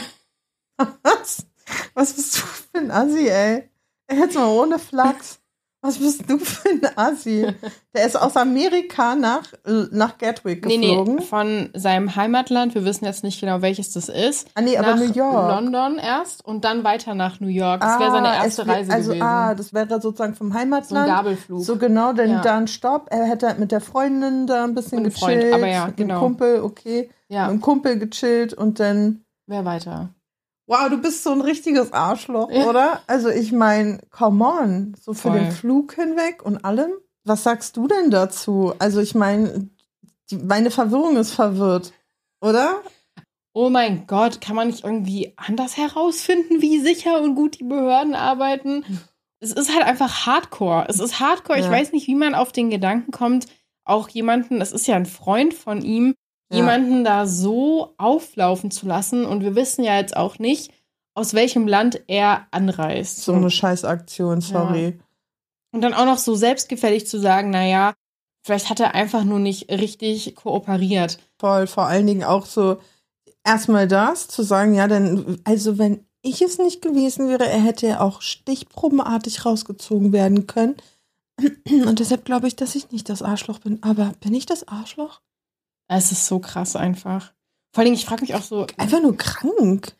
Was? Was bist du für ein Assi, ey? Jetzt mal ohne Flachs. Was bist du für ein Assi? Der ist aus Amerika nach, nach Gatwick Nee, geflogen. nee, von seinem Heimatland. Wir wissen jetzt nicht genau, welches das ist. Ah, nee, aber nach New York. London erst und dann weiter nach New York. Das wäre seine Ah, erste wär- Reise also, gewesen. Ah, das wäre sozusagen vom so ein Heimatland. Gabelflug. So genau, denn Ja. da ein Stopp. Er hätte halt mit der Freundin da ein bisschen Mit dem Freund, gechillt. aber ja, mit dem genau. Kumpel, okay. ja, Mit dem Kumpel gechillt und dann wer weiter? Wow, du bist so ein richtiges Arschloch, Ja. oder? Also ich meine, come on, so für Voll. den Flug hinweg und allem. Was sagst du denn dazu? Also ich meine, meine Verwirrung ist verwirrt, oder? Oh mein Gott, kann man nicht irgendwie anders herausfinden, wie sicher und gut die Behörden arbeiten? Es ist halt einfach Hardcore. Es ist Hardcore. Ich Ja. weiß nicht, wie man auf den Gedanken kommt, auch jemanden, das ist ja ein Freund von ihm, Ja. jemanden da so auflaufen zu lassen. Und wir wissen ja jetzt auch nicht, aus welchem Land er anreist. So eine Scheißaktion, sorry. Und dann auch noch so selbstgefällig zu sagen, naja, vielleicht hat er einfach nur nicht richtig kooperiert. Voll, vor allen Dingen auch so erstmal das, zu sagen, ja, denn, also wenn ich es nicht gewesen wäre, er hätte ja auch stichprobenartig rausgezogen werden können. Und deshalb glaube ich, dass ich nicht das Arschloch bin. Aber bin ich das Arschloch? Es ist so krass einfach. Vor allen Dingen, ich frage mich auch so, Einfach nur krank.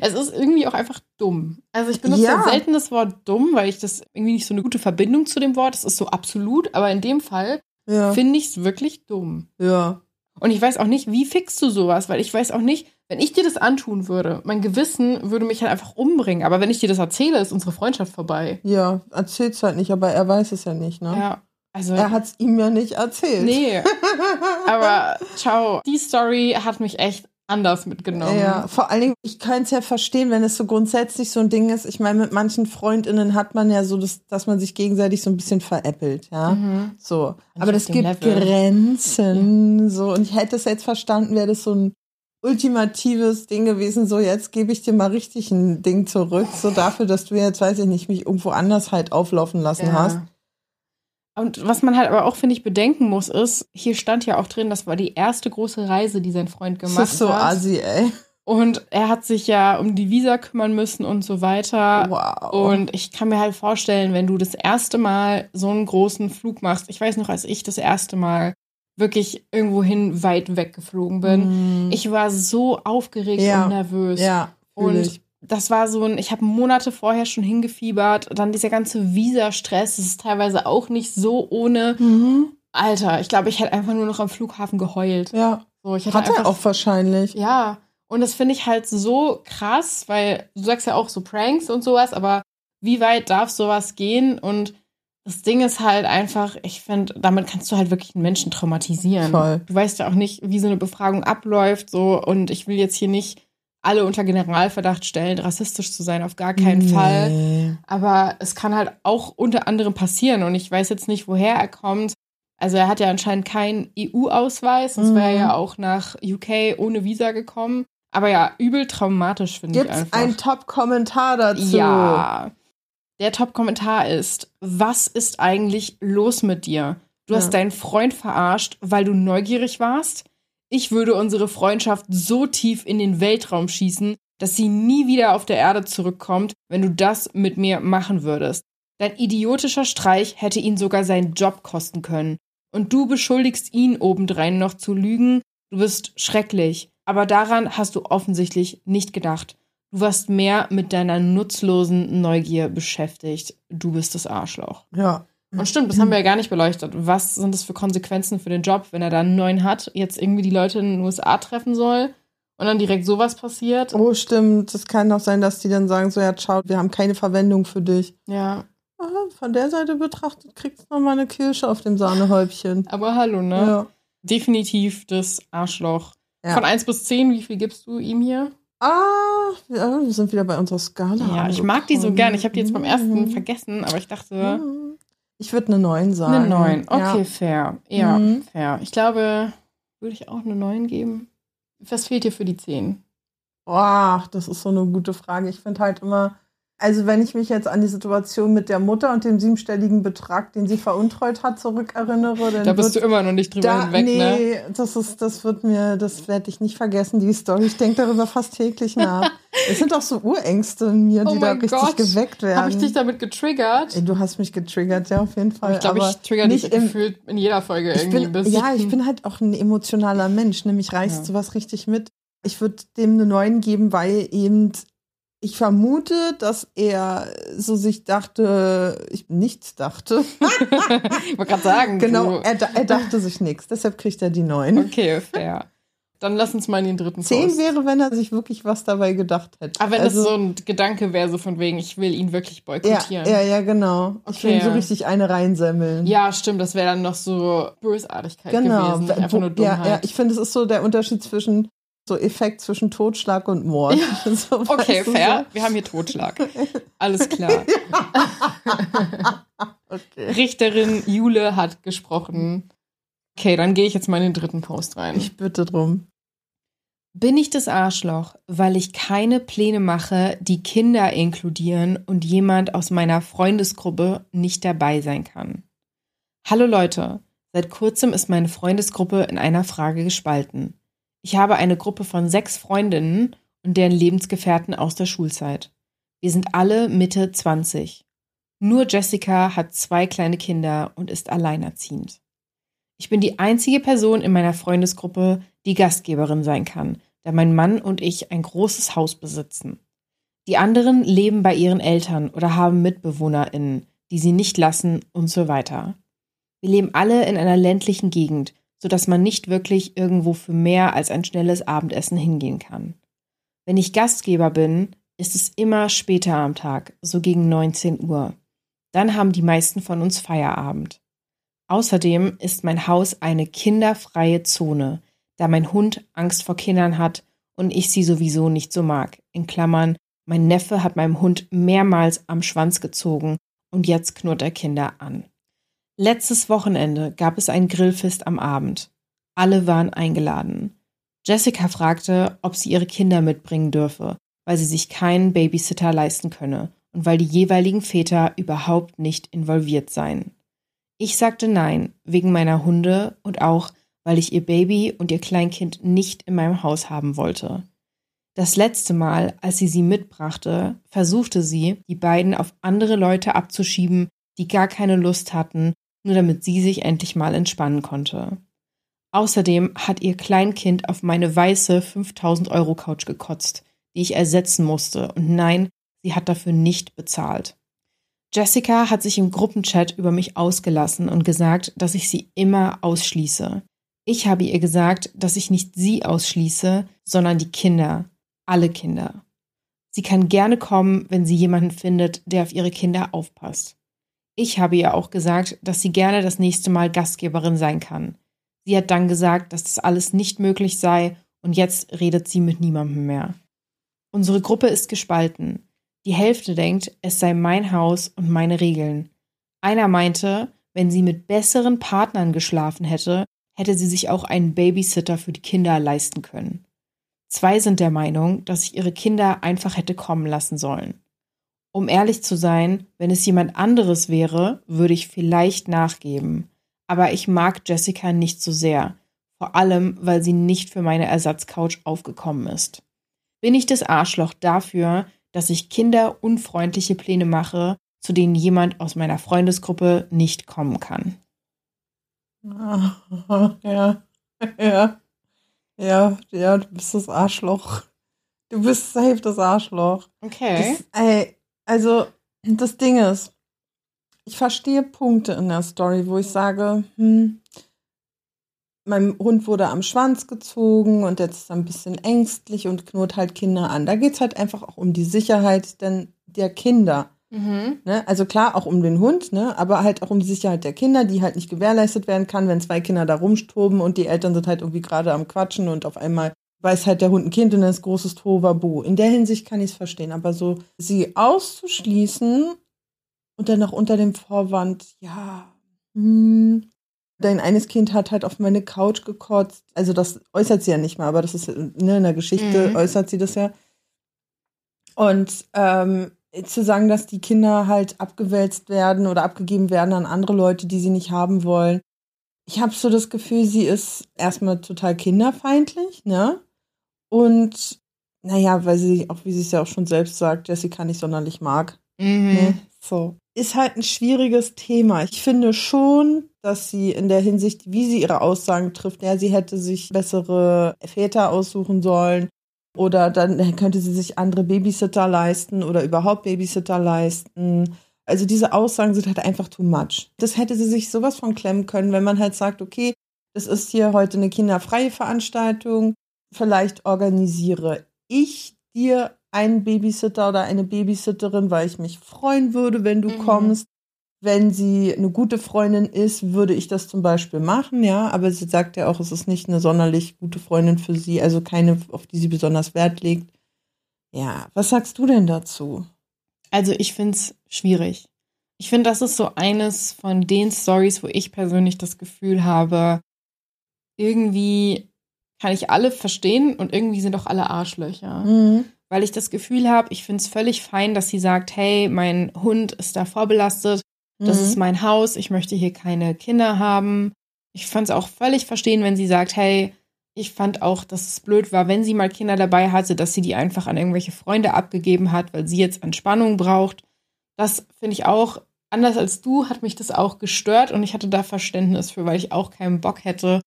es ist irgendwie auch einfach dumm. Also ich benutze Ja. selten das Wort dumm, weil ich das irgendwie nicht so eine gute Verbindung zu dem Wort, es ist so absolut, aber in dem Fall Ja. finde ich es wirklich dumm. Ja. Und ich weiß auch nicht, wie fixst du sowas, weil ich weiß auch nicht, wenn ich dir das antun würde, mein Gewissen würde mich halt einfach umbringen. Aber wenn ich dir das erzähle, ist unsere Freundschaft vorbei. Ja, erzählt's halt nicht, aber er weiß es ja nicht, ne? Ja, also. Er hat's ihm ja nicht erzählt. nee, aber ciao. Die Story hat mich echt anders mitgenommen. Ja, vor allen Dingen, ich könnte es ja verstehen, wenn es so grundsätzlich so ein Ding ist. Ich meine, mit manchen FreundInnen hat man ja so, das, dass man sich gegenseitig so ein bisschen veräppelt, ja. Mhm. So. Aber das gibt Level. Grenzen. So. Und ich hätte es jetzt verstanden, wäre das so ein ultimatives Ding gewesen, so jetzt gebe ich dir mal richtig ein Ding zurück, so dafür, dass du jetzt, weiß ich nicht, mich irgendwo anders halt auflaufen lassen Ja. hast. Und was man halt aber auch, finde ich, bedenken muss, ist, hier stand ja auch drin, das war die erste große Reise, die sein Freund gemacht Das ist so hat. assi, ey. Und er hat sich ja um die Visa kümmern müssen und so weiter. Wow. Und ich kann mir halt vorstellen, wenn du das erste Mal so einen großen Flug machst, ich weiß noch, als ich das erste Mal wirklich irgendwohin weit weggeflogen bin, Mm. ich war so aufgeregt Ja. und nervös. ja, Und ich. Das war so ein, ich habe Monate vorher schon hingefiebert, dann dieser ganze Visa-Stress, das ist teilweise auch nicht so ohne. Mhm. Alter, ich glaube, ich hätte einfach nur noch am Flughafen geheult. Ja, So, ich hat er auch wahrscheinlich. Ja, und das finde ich halt so krass, weil du sagst ja auch so Pranks und sowas, aber wie weit darf sowas gehen? Und das Ding ist halt einfach, ich finde, damit kannst du halt wirklich einen Menschen traumatisieren. Voll. Du weißt ja auch nicht, wie so eine Befragung abläuft, so, und ich will jetzt hier nicht alle unter Generalverdacht stellen, rassistisch zu sein, auf gar keinen Nee. Fall. Aber es kann halt auch unter anderem passieren und ich weiß jetzt nicht, woher er kommt. Also er hat ja anscheinend keinen EU-Ausweis, sonst wäre er Mhm. ja auch nach UK ohne Visa gekommen. Aber ja, übel traumatisch finde ich einfach. einen Top-Kommentar dazu? ja. Der Top-Kommentar ist, was ist eigentlich los mit dir? Du Ja. hast deinen Freund verarscht, weil du neugierig warst? Ich würde unsere Freundschaft so tief in den Weltraum schießen, dass sie nie wieder auf der Erde zurückkommt, wenn du das mit mir machen würdest. Dein idiotischer Streich hätte ihn sogar seinen Job kosten können. Und du beschuldigst ihn obendrein noch zu lügen. Du bist schrecklich. Aber daran hast du offensichtlich nicht gedacht. Du warst mehr mit deiner nutzlosen Neugier beschäftigt. Du bist das Arschloch. Ja. Und stimmt, das haben wir ja gar nicht beleuchtet. Was sind das für Konsequenzen für den Job, wenn er da einen neuen hat, jetzt irgendwie die Leute in den USA treffen soll und dann direkt sowas passiert. Oh, stimmt. Es kann auch sein, dass die dann sagen, so, ja, ciao, wir haben keine Verwendung für dich. Ja. Aha, von der Seite betrachtet kriegst du nochmal eine Kirsche auf dem Sahnehäubchen. Aber hallo, ne? Ja. Definitiv das Arschloch. Ja. Von 1 bis 10, wie viel gibst du ihm hier? Ah, wir sind wieder bei unserer Skala. Ja, ich mag die so gern. Ich habe die jetzt beim ersten Mhm. vergessen, aber ich dachte, Mhm. Ich würde eine 9 sagen. eine 9. Okay, Ja. fair. Ja, Mhm. fair. Ich glaube, würde ich auch eine 9 geben. Was fehlt dir für die 10? Boah, das ist so eine gute Frage. Ich finde halt immer, also wenn ich mich jetzt an die Situation mit der Mutter und dem siebenstelligen Betrag, den sie veruntreut hat, zurückerinnere, dann Da bist du immer noch nicht drüber da, hinweg, ne? nee, das ist, das wird mir, das werde ich nicht vergessen, die Story. Ich denke darüber fast täglich nach. es sind auch so Urängste in mir, Oh die da richtig Gott. geweckt werden. Habe ich dich damit getriggert? Ey, du hast mich getriggert, ja, auf jeden Fall. ich glaube, ich trigger dich im, gefühlt in jeder Folge irgendwie bin, ein bisschen. Ja, ich bin halt auch ein emotionaler Mensch. Nämlich reißt Ja. sowas richtig mit. Ich würde dem eine 9 geben, weil eben ich vermute, dass er so sich dachte, ich nichts dachte. ich wollte gerade sagen. genau, er, er dachte sich nichts. Deshalb kriegt er die 9. Okay, fair. Dann lass uns mal in den dritten 10 Post. wäre, wenn er sich wirklich was dabei gedacht hätte. Aber wenn also, das so ein Gedanke wäre, so von wegen, ich will ihn wirklich ja, boykottieren. ja, ja, genau. Ich Okay, will ihm so ja. richtig eine reinsemmeln. Ja, stimmt, das wäre dann noch so Bösartigkeit genau. gewesen, nicht einfach nur Wo- ja, Dummheit. ja, ich finde, es ist so der Unterschied zwischen so Effekt zwischen Totschlag und Mord. So, okay, fair. Wir haben hier Totschlag. Alles klar. So. Okay. Richterin Jule hat gesprochen. Okay, dann gehe ich jetzt mal in den dritten Post rein. Ich bitte drum. Bin ich das Arschloch, weil ich keine Pläne mache, die Kinder inkludieren und jemand aus meiner Freundesgruppe nicht dabei sein kann? Hallo Leute, seit kurzem ist meine Freundesgruppe in einer Frage gespalten. Ich habe eine Gruppe von sechs Freundinnen und deren Lebensgefährten aus der Schulzeit. Wir sind alle Mitte 20. Nur Jessica hat zwei kleine Kinder und ist alleinerziehend. Ich bin die einzige Person in meiner Freundesgruppe, die Gastgeberin sein kann, da mein Mann und ich ein großes Haus besitzen. Die anderen leben bei ihren Eltern oder haben MitbewohnerInnen, die sie nicht lassen und so weiter. Wir leben alle in einer ländlichen Gegend, sodass man nicht wirklich irgendwo für mehr als ein schnelles Abendessen hingehen kann. Wenn ich Gastgeber bin, ist es immer später am Tag, so gegen 19 Uhr. Dann haben die meisten von uns Feierabend. Außerdem ist mein Haus eine kinderfreie Zone, da mein Hund Angst vor Kindern hat und ich sie sowieso nicht so mag. In Klammern, mein Neffe hat meinem Hund mehrmals am Schwanz gezogen und jetzt knurrt er Kinder an. Letztes Wochenende gab es ein Grillfest am Abend. Alle waren eingeladen. Jessica fragte, ob sie ihre Kinder mitbringen dürfe, weil sie sich keinen Babysitter leisten könne und weil die jeweiligen Väter überhaupt nicht involviert seien. Ich sagte nein, wegen meiner Hunde und auch, weil ich ihr Baby und ihr Kleinkind nicht in meinem Haus haben wollte. Das letzte Mal, als sie sie mitbrachte, versuchte sie, die beiden auf andere Leute abzuschieben, die gar keine Lust hatten, nur damit sie sich endlich mal entspannen konnte. Außerdem hat ihr Kleinkind auf meine weiße 5000 Euro Couch gekotzt, die ich ersetzen musste, und nein, sie hat dafür nicht bezahlt. Jessica hat sich im Gruppenchat über mich ausgelassen und gesagt, dass ich sie immer ausschließe. Ich habe ihr gesagt, dass ich nicht sie ausschließe, sondern die Kinder, alle Kinder. Sie kann gerne kommen, wenn sie jemanden findet, der auf ihre Kinder aufpasst. Ich habe ihr auch gesagt, dass sie gerne das nächste Mal Gastgeberin sein kann. Sie hat dann gesagt, dass das alles nicht möglich sei und jetzt redet sie mit niemandem mehr. Unsere Gruppe ist gespalten. Die Hälfte denkt, es sei mein Haus und meine Regeln. Einer meinte, wenn sie mit besseren Partnern geschlafen hätte, hätte sie sich auch einen Babysitter für die Kinder leisten können. Zwei sind der Meinung, dass ich ihre Kinder einfach hätte kommen lassen sollen. Um ehrlich zu sein, wenn es jemand anderes wäre, würde ich vielleicht nachgeben. Aber ich mag Jessica nicht so sehr, vor allem weil sie nicht für meine Ersatzcouch aufgekommen ist. Bin ich das Arschloch dafür, dass ich kinderunfreundliche Pläne mache, zu denen jemand aus meiner Freundesgruppe nicht kommen kann? Ja, ja, ja, ja, du bist das Arschloch. Du bist safe das Arschloch. Okay. Das, ey, also, das Ding ist, ich verstehe Punkte in der Story, wo ich sage, hm, mein Hund wurde am Schwanz gezogen und jetzt ist er ein bisschen ängstlich und knurrt halt Kinder an. Da geht es halt einfach auch um die Sicherheit denn der Kinder. Mhm. Ne? Also klar, auch um den Hund, ne? aber halt auch um die Sicherheit der Kinder, die halt nicht gewährleistet werden kann, wenn zwei Kinder da rumstoben und die Eltern sind halt irgendwie gerade am Quatschen und auf einmal weiß halt der Hund ein Kind und dann ist großes Tohuwabohu. In der Hinsicht kann ich es verstehen, aber so sie auszuschließen und dann noch unter dem Vorwand, ja, hm, dein eines Kind hat halt auf meine Couch gekotzt. Also das äußert sie ja nicht mal, aber das ist ne, in der Geschichte Mhm. äußert sie das ja. Und ähm, zu sagen, dass die Kinder halt abgewälzt werden oder abgegeben werden an andere Leute, die sie nicht haben wollen. Ich habe so das Gefühl, sie ist erstmal total kinderfeindlich, ne? Und naja, weil sie, auch wie sie es ja auch schon selbst sagt, Jessica nicht sonderlich mag. Mhm. Ne? So. Ist halt ein schwieriges Thema. Ich finde schon, dass sie in der Hinsicht, wie sie ihre Aussagen trifft, ja, sie hätte sich bessere Väter aussuchen sollen oder dann könnte sie sich andere Babysitter leisten oder überhaupt Babysitter leisten. Also diese Aussagen sind halt einfach too much. Das hätte sie sich sowas von klemmen können, wenn man halt sagt, okay, das ist hier heute eine kinderfreie Veranstaltung. Vielleicht organisiere ich dir einen Babysitter oder eine Babysitterin, weil ich mich freuen würde, wenn du Mhm. kommst. Wenn sie eine gute Freundin ist, würde ich das zum Beispiel machen, ja. Aber sie sagt ja auch, es ist nicht eine sonderlich gute Freundin für sie, also keine, auf die sie besonders Wert legt. Ja, was sagst du denn dazu? Also ich finde es schwierig. Ich finde, das ist so eines von den Stories, wo ich persönlich das Gefühl habe, irgendwie kann ich alle verstehen und irgendwie sind auch alle Arschlöcher. Mhm. Weil ich das Gefühl habe, ich finde es völlig fein, dass sie sagt, hey, mein Hund ist da vorbelastet, das Mhm. ist mein Haus, ich möchte hier keine Kinder haben. Ich fand es auch völlig verstehen, wenn sie sagt, hey, ich fand auch, dass es blöd war, wenn sie mal Kinder dabei hatte, dass sie die einfach an irgendwelche Freunde abgegeben hat, weil sie jetzt Entspannung braucht. Das finde ich auch, anders als du, hat mich das auch gestört und ich hatte da Verständnis für, weil ich auch keinen Bock hätte,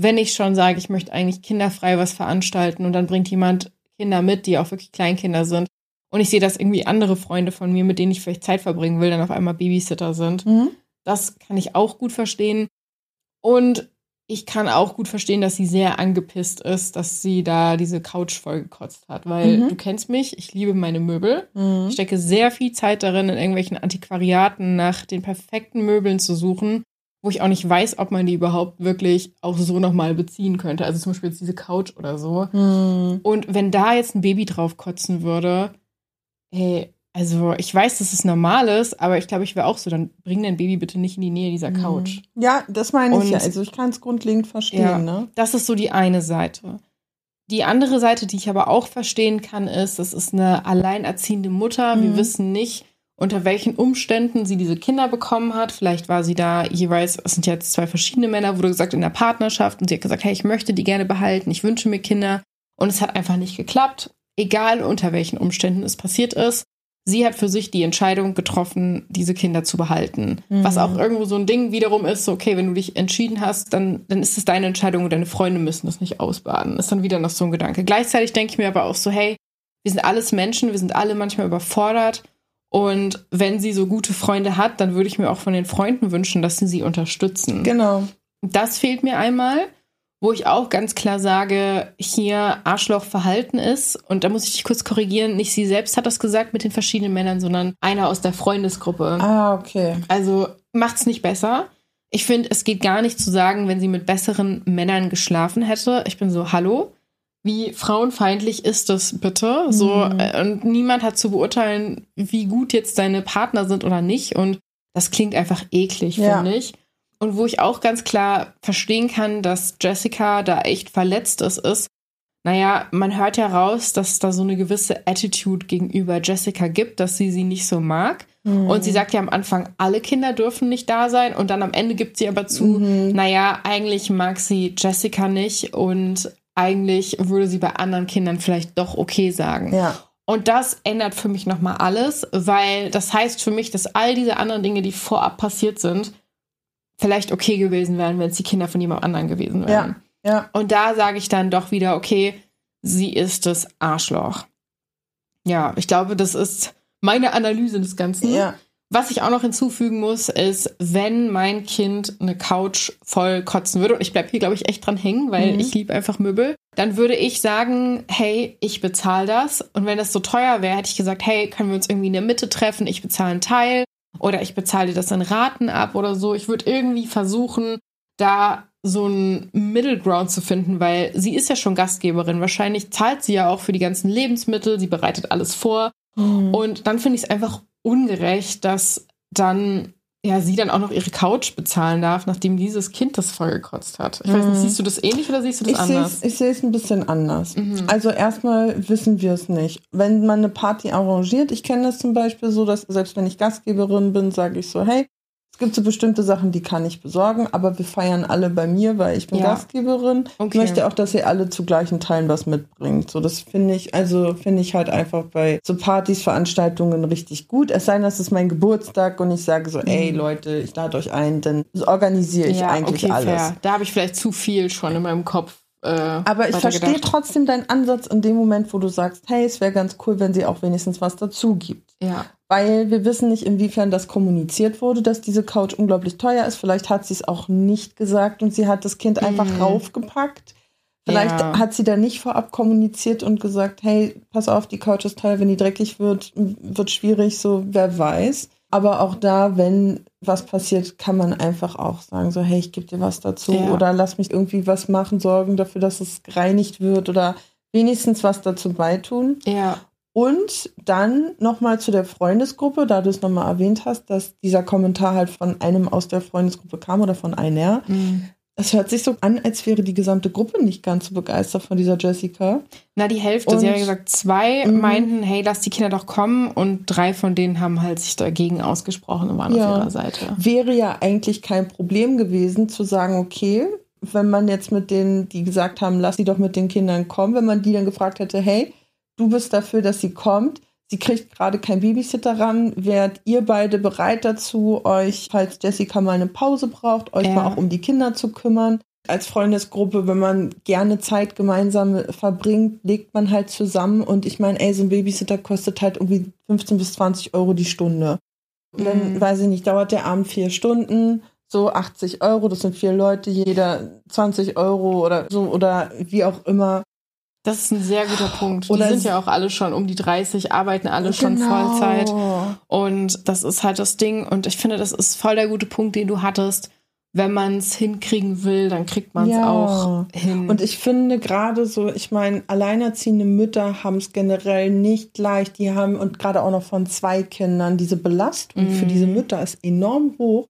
wenn ich schon sage, ich möchte eigentlich kinderfrei was veranstalten und dann bringt jemand Kinder mit, die auch wirklich Kleinkinder sind. Und ich sehe, dass irgendwie andere Freunde von mir, mit denen ich vielleicht Zeit verbringen will, dann auf einmal Babysitter sind. Mhm. Das kann ich auch gut verstehen. Und ich kann auch gut verstehen, dass sie sehr angepisst ist, dass sie da diese Couch vollgekotzt hat. Weil Mhm. du kennst mich, ich liebe meine Möbel. Mhm. Ich stecke sehr viel Zeit darin, in irgendwelchen Antiquariaten nach den perfekten Möbeln zu suchen, wo ich auch nicht weiß, ob man die überhaupt wirklich auch so nochmal beziehen könnte. Also zum Beispiel jetzt diese Couch oder so. Mhm. Und wenn da jetzt ein Baby drauf kotzen würde, ey, also ich weiß, dass es normal ist, aber ich glaube, ich wäre auch so, dann bring dein Baby bitte nicht in die Nähe dieser Couch. Ja, das meine ich Und- ja. Also ich kann es grundlegend verstehen, Ja. ne? Das ist so die eine Seite. Die andere Seite, die ich aber auch verstehen kann, ist, es ist eine alleinerziehende Mutter. Mhm. Wir wissen nicht, unter welchen Umständen sie diese Kinder bekommen hat. Vielleicht war sie da jeweils, es sind jetzt zwei verschiedene Männer, wurde gesagt, in der Partnerschaft und sie hat gesagt, hey, ich möchte die gerne behalten, ich wünsche mir Kinder. Und es hat einfach nicht geklappt, egal unter welchen Umständen es passiert ist. Sie hat für sich die Entscheidung getroffen, diese Kinder zu behalten. Mhm. Was auch irgendwo so ein Ding wiederum ist, so, okay, wenn du dich entschieden hast, dann, dann ist es deine Entscheidung und deine Freunde müssen das nicht ausbaden. Ist dann wieder noch so ein Gedanke. Gleichzeitig denke ich mir aber auch so, hey, wir sind alles Menschen, wir sind alle manchmal überfordert. Und wenn sie so gute Freunde hat, dann würde ich mir auch von den Freunden wünschen, dass sie sie unterstützen. Genau. Das fehlt mir einmal, wo ich auch ganz klar sage, hier Arschlochverhalten ist. Und da muss ich dich kurz korrigieren. Nicht sie selbst hat das gesagt mit den verschiedenen Männern, sondern einer aus der Freundesgruppe. Ah, okay. Also macht's nicht besser. Ich finde, es geht gar nicht zu sagen, wenn sie mit besseren Männern geschlafen hätte. Ich bin so, hallo? Wie frauenfeindlich ist das bitte? So, Mhm. äh, und niemand hat zu beurteilen, wie gut jetzt deine Partner sind oder nicht. Und das klingt einfach eklig, Ja. finde ich. Und wo ich auch ganz klar verstehen kann, dass Jessica da echt verletzt ist, ist, naja, man hört ja raus, dass es da so eine gewisse Attitude gegenüber Jessica gibt, dass sie sie nicht so mag. Mhm. Und sie sagt ja am Anfang, alle Kinder dürfen nicht da sein. Und dann am Ende gibt sie aber zu, Mhm. naja, eigentlich mag sie Jessica nicht und eigentlich würde sie bei anderen Kindern vielleicht doch okay sagen. Ja. Und das ändert für mich nochmal alles, weil das heißt für mich, dass all diese anderen Dinge, die vorab passiert sind, vielleicht okay gewesen wären, wenn es die Kinder von jemand anderem gewesen wären. Ja. Und da sage ich dann doch wieder, okay, sie ist das Arschloch. Ja, ich glaube, das ist meine Analyse des Ganzen. Ja. Was ich auch noch hinzufügen muss, ist, wenn mein Kind eine Couch voll kotzen würde, und ich bleibe hier, glaube ich, echt dran hängen, weil mhm. ich liebe einfach Möbel, dann würde ich sagen, hey, ich bezahle das. Und wenn das so teuer wäre, hätte ich gesagt, hey, können wir uns irgendwie in der Mitte treffen, ich bezahle einen Teil oder ich bezahle dir das in Raten ab oder so. Ich würde irgendwie versuchen, da so einen Middle Ground zu finden, weil sie ist ja schon Gastgeberin. Wahrscheinlich zahlt sie ja auch für die ganzen Lebensmittel, sie bereitet alles vor. Mhm. Und dann finde ich es einfach ungerecht, dass dann ja sie dann auch noch ihre Couch bezahlen darf, nachdem dieses Kind das vollgekotzt hat. Ich weiß nicht, mhm. siehst du das ähnlich oder siehst du das ich anders? ich sehe es ein bisschen anders. Mhm. Also erstmal wissen wir es nicht. Wenn man eine Party arrangiert, ich kenne das zum Beispiel so, dass selbst wenn ich Gastgeberin bin, sage ich so, hey, es gibt so bestimmte Sachen, die kann ich besorgen, aber wir feiern alle bei mir, weil ich bin ja. Gastgeberin. Okay. Ich möchte auch, dass ihr alle zu gleichen Teilen was mitbringt. So, das finde ich, also finde ich halt einfach bei so Partys, Veranstaltungen richtig gut. Es sei denn, das ist mein Geburtstag und ich sage so, mhm. ey Leute, ich lade euch ein, dann organisiere ich ja, eigentlich okay, alles. Fair. Da habe ich vielleicht zu viel schon in meinem Kopf. Äh, aber ich verstehe trotzdem deinen Ansatz in dem Moment, wo du sagst, hey, es wäre ganz cool, wenn sie auch wenigstens was dazu gibt. Ja weil wir wissen nicht, inwiefern das kommuniziert wurde, dass diese Couch unglaublich teuer ist. Vielleicht hat sie es auch nicht gesagt und sie hat das Kind einfach mm. raufgepackt. Vielleicht ja. hat sie da nicht vorab kommuniziert und gesagt, hey, pass auf, die Couch ist teuer, wenn die dreckig wird, wird schwierig, so wer weiß. Aber auch da, wenn was passiert, kann man einfach auch sagen, so, hey, ich gebe dir was dazu ja. oder lass mich irgendwie was machen, sorgen dafür, dass es gereinigt wird oder wenigstens was dazu beitun. Ja. Und dann nochmal zu der Freundesgruppe, da du es nochmal erwähnt hast, dass dieser Kommentar halt von einem aus der Freundesgruppe kam oder von einer. Mhm. Es hört sich so an, als wäre die gesamte Gruppe nicht ganz so begeistert von dieser Jessica. Na, die Hälfte. Und, sie haben gesagt, zwei mhm. meinten, hey, lass die Kinder doch kommen. Und drei von denen haben halt sich dagegen ausgesprochen und waren ja. auf ihrer Seite. Wäre ja eigentlich kein Problem gewesen, zu sagen, okay, wenn man jetzt mit denen, die gesagt haben, lass sie doch mit den Kindern kommen, wenn man die dann gefragt hätte, hey, du bist dafür, dass sie kommt. Sie kriegt gerade kein Babysitter ran. Wärt ihr beide bereit dazu, euch, falls Jessica mal eine Pause braucht, euch ja. mal auch um die Kinder zu kümmern? Als Freundesgruppe, wenn man gerne Zeit gemeinsam verbringt, legt man halt zusammen. Und ich meine, ey, so ein Babysitter kostet halt irgendwie 15 bis 20 Euro die Stunde. Und dann, mhm. weiß ich nicht, dauert der Abend vier Stunden, so 80 Euro, das sind vier Leute, jeder 20 Euro oder so oder wie auch immer. Das ist ein sehr guter Punkt. Oder die sind ja auch alle schon um die 30, arbeiten alle schon genau. Vollzeit. Und das ist halt das Ding. Und ich finde, das ist voll der gute Punkt, den du hattest. Wenn man es hinkriegen will, dann kriegt man es ja. auch hin. Und ich finde gerade so, ich meine, alleinerziehende Mütter haben es generell nicht leicht. Die haben, und gerade auch noch von zwei Kindern, diese Belastung mm. für diese Mütter ist enorm hoch.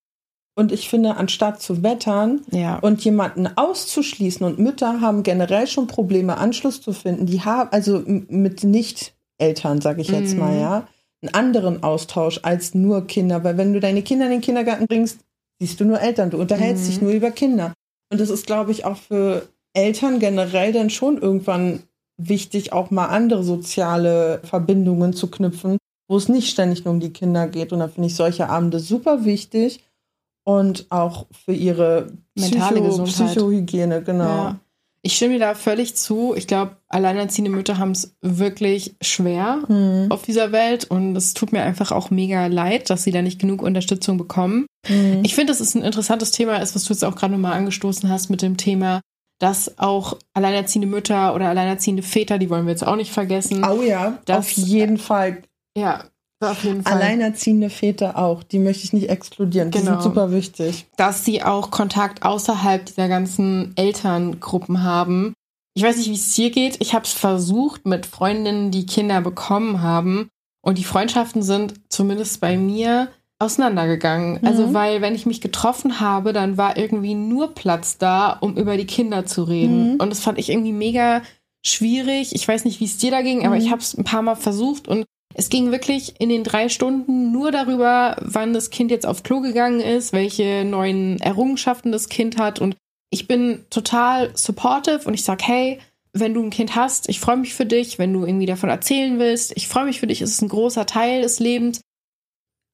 Und ich finde, anstatt zu wettern ja. und jemanden auszuschließen, und Mütter haben generell schon Probleme, Anschluss zu finden, die haben, also mit Nicht-Eltern, sage ich jetzt mhm. mal, ja, einen anderen Austausch als nur Kinder. Weil wenn du deine Kinder in den Kindergarten bringst, siehst du nur Eltern, du unterhältst mhm. dich nur über Kinder. Und das ist, glaube ich, auch für Eltern generell dann schon irgendwann wichtig, auch mal andere soziale Verbindungen zu knüpfen, wo es nicht ständig nur um die Kinder geht. Und da finde ich solche Abende super wichtig und auch für ihre mentale Psycho Gesundheit. Psychohygiene, genau. Ja. Ich stimme dir da völlig zu. Ich glaube, alleinerziehende Mütter haben es wirklich schwer mhm. auf dieser Welt und es tut mir einfach auch mega leid, dass sie da nicht genug Unterstützung bekommen. Mhm. Ich finde, dass es ein interessantes Thema ist, was du jetzt auch gerade nochmal angestoßen hast mit dem Thema, dass auch alleinerziehende Mütter oder alleinerziehende Väter, die wollen wir jetzt auch nicht vergessen. Oh ja, dass, auf jeden Fall. Ja, auf jeden Fall. Alleinerziehende Väter auch, die möchte ich nicht exkludieren. Die genau. sind super wichtig. Dass sie auch Kontakt außerhalb dieser ganzen Elterngruppen haben. Ich weiß nicht, wie es dir geht. Ich habe es versucht mit Freundinnen, die Kinder bekommen haben. Und die Freundschaften sind zumindest bei mir auseinandergegangen. Also, mhm. Also, weil wenn ich mich getroffen habe, dann war irgendwie nur Platz da, um über die Kinder zu reden. Mhm. Und das fand ich irgendwie mega schwierig. Ich weiß nicht, wie es dir da ging, aber mhm. ich habe es ein paar Mal versucht und es ging wirklich in den drei Stunden nur darüber, wann das Kind jetzt auf Klo gegangen ist, welche neuen Errungenschaften das Kind hat. Und ich bin total supportive und ich sag, hey, wenn du ein Kind hast, ich freue mich für dich, wenn du irgendwie davon erzählen willst, ich freue mich für dich, es ist ein großer Teil des Lebens.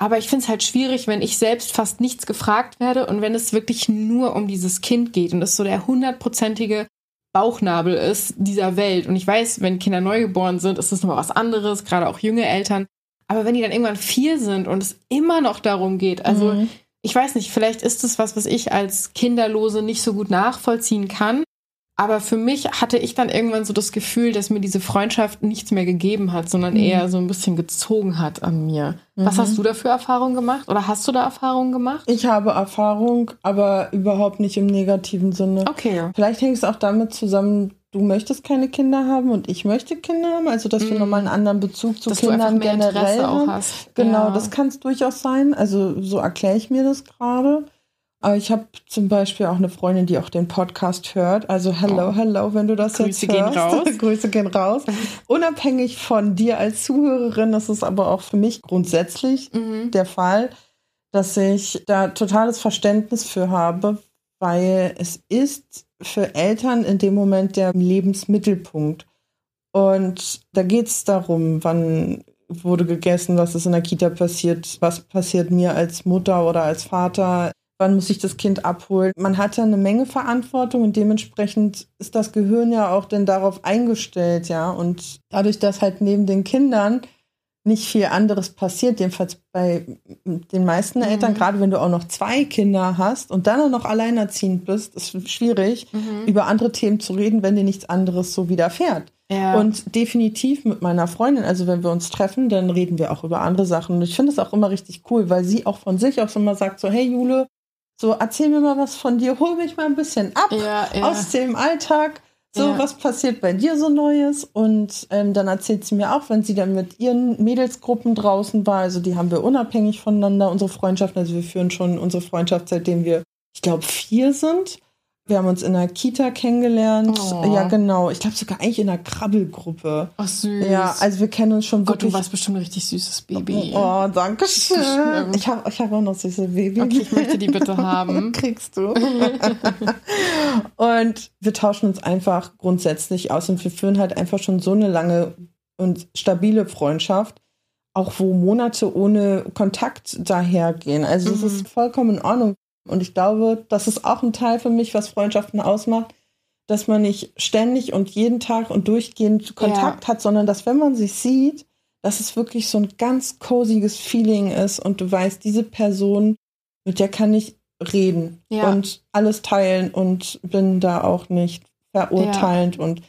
Aber ich finde es halt schwierig, wenn ich selbst fast nichts gefragt werde und wenn es wirklich nur um dieses Kind geht und es so der hundertprozentige Bauchnabel ist dieser Welt. Und ich weiß, wenn Kinder neugeboren sind, ist das nochmal was anderes, gerade auch junge Eltern. Aber wenn die dann irgendwann vier sind und es immer noch darum geht, also Mhm. ich weiß nicht, vielleicht ist es was, was ich als Kinderlose nicht so gut nachvollziehen kann. Aber für mich hatte ich dann irgendwann so das Gefühl, dass mir diese Freundschaft nichts mehr gegeben hat, sondern Mhm. eher so ein bisschen gezogen hat an mir. Was Mhm. hast du da für Erfahrungen gemacht? Oder hast du da Erfahrungen gemacht? Ich habe Erfahrung, aber überhaupt nicht im negativen Sinne. Okay. Vielleicht hängt es auch damit zusammen, du möchtest keine Kinder haben und ich möchte Kinder haben, also dass wir Mhm. nochmal einen anderen Bezug zu Dass Kindern generell Interesse auch haben. hast. Genau, ja. das kann es durchaus sein. Also so erkläre ich mir das gerade. Aber ich habe zum Beispiel auch eine Freundin, die auch den Podcast hört. Also hello, Oh. hello, wenn du das Grüße jetzt gehen hörst. raus. Grüße gehen raus. Unabhängig von dir als Zuhörerin, das ist aber auch für mich grundsätzlich Mhm. der Fall, dass ich da totales Verständnis für habe, weil es ist für Eltern in dem Moment der Lebensmittelpunkt. Und da geht es darum, wann wurde gegessen, was ist in der Kita passiert, was passiert mir als Mutter oder als Vater, wann muss ich das Kind abholen. Man hat ja eine Menge Verantwortung und dementsprechend ist das Gehirn ja auch dann darauf eingestellt, ja. Und dadurch, dass halt neben den Kindern nicht viel anderes passiert, jedenfalls bei den meisten Mhm. Eltern, gerade wenn du auch noch zwei Kinder hast und dann auch noch alleinerziehend bist, ist schwierig, Mhm. über andere Themen zu reden, wenn dir nichts anderes so widerfährt. Ja. Und definitiv mit meiner Freundin, also wenn wir uns treffen, dann reden wir auch über andere Sachen. Und ich finde es auch immer richtig cool, weil sie auch von sich aus immer sagt: so, hey Jule, so erzähl mir mal was von dir, hol mich mal ein bisschen ab ja, ja. aus dem Alltag. So, Ja. was passiert bei dir so Neues? Und ähm, dann erzählt sie mir auch, wenn sie dann mit ihren Mädelsgruppen draußen war, also die haben wir unabhängig voneinander, unsere Freundschaft, also wir führen schon unsere Freundschaft, seitdem wir, ich glaube, vier sind. Wir haben uns in der Kita kennengelernt. Oh. Ja, genau. Ich glaube sogar eigentlich in einer Krabbelgruppe. Ach, süß. Ja, also wir kennen uns schon Gott, du wirklich. warst bestimmt ein richtig süßes Baby. Oh, danke schön. Ich habe ich hab auch noch süße Babys. Okay, ich möchte die bitte haben. Kriegst du. und wir tauschen uns einfach grundsätzlich aus und wir führen halt einfach schon so eine lange und stabile Freundschaft, auch wo Monate ohne Kontakt dahergehen. Also es Mhm. ist vollkommen in Ordnung. Und ich glaube, das ist auch ein Teil für mich, was Freundschaften ausmacht, dass man nicht ständig und jeden Tag und durchgehend Kontakt hat, sondern dass wenn man sich sieht, dass es wirklich so ein ganz coziges Feeling ist und du weißt, diese Person, mit der kann ich reden Ja. und alles teilen und bin da auch nicht verurteilend und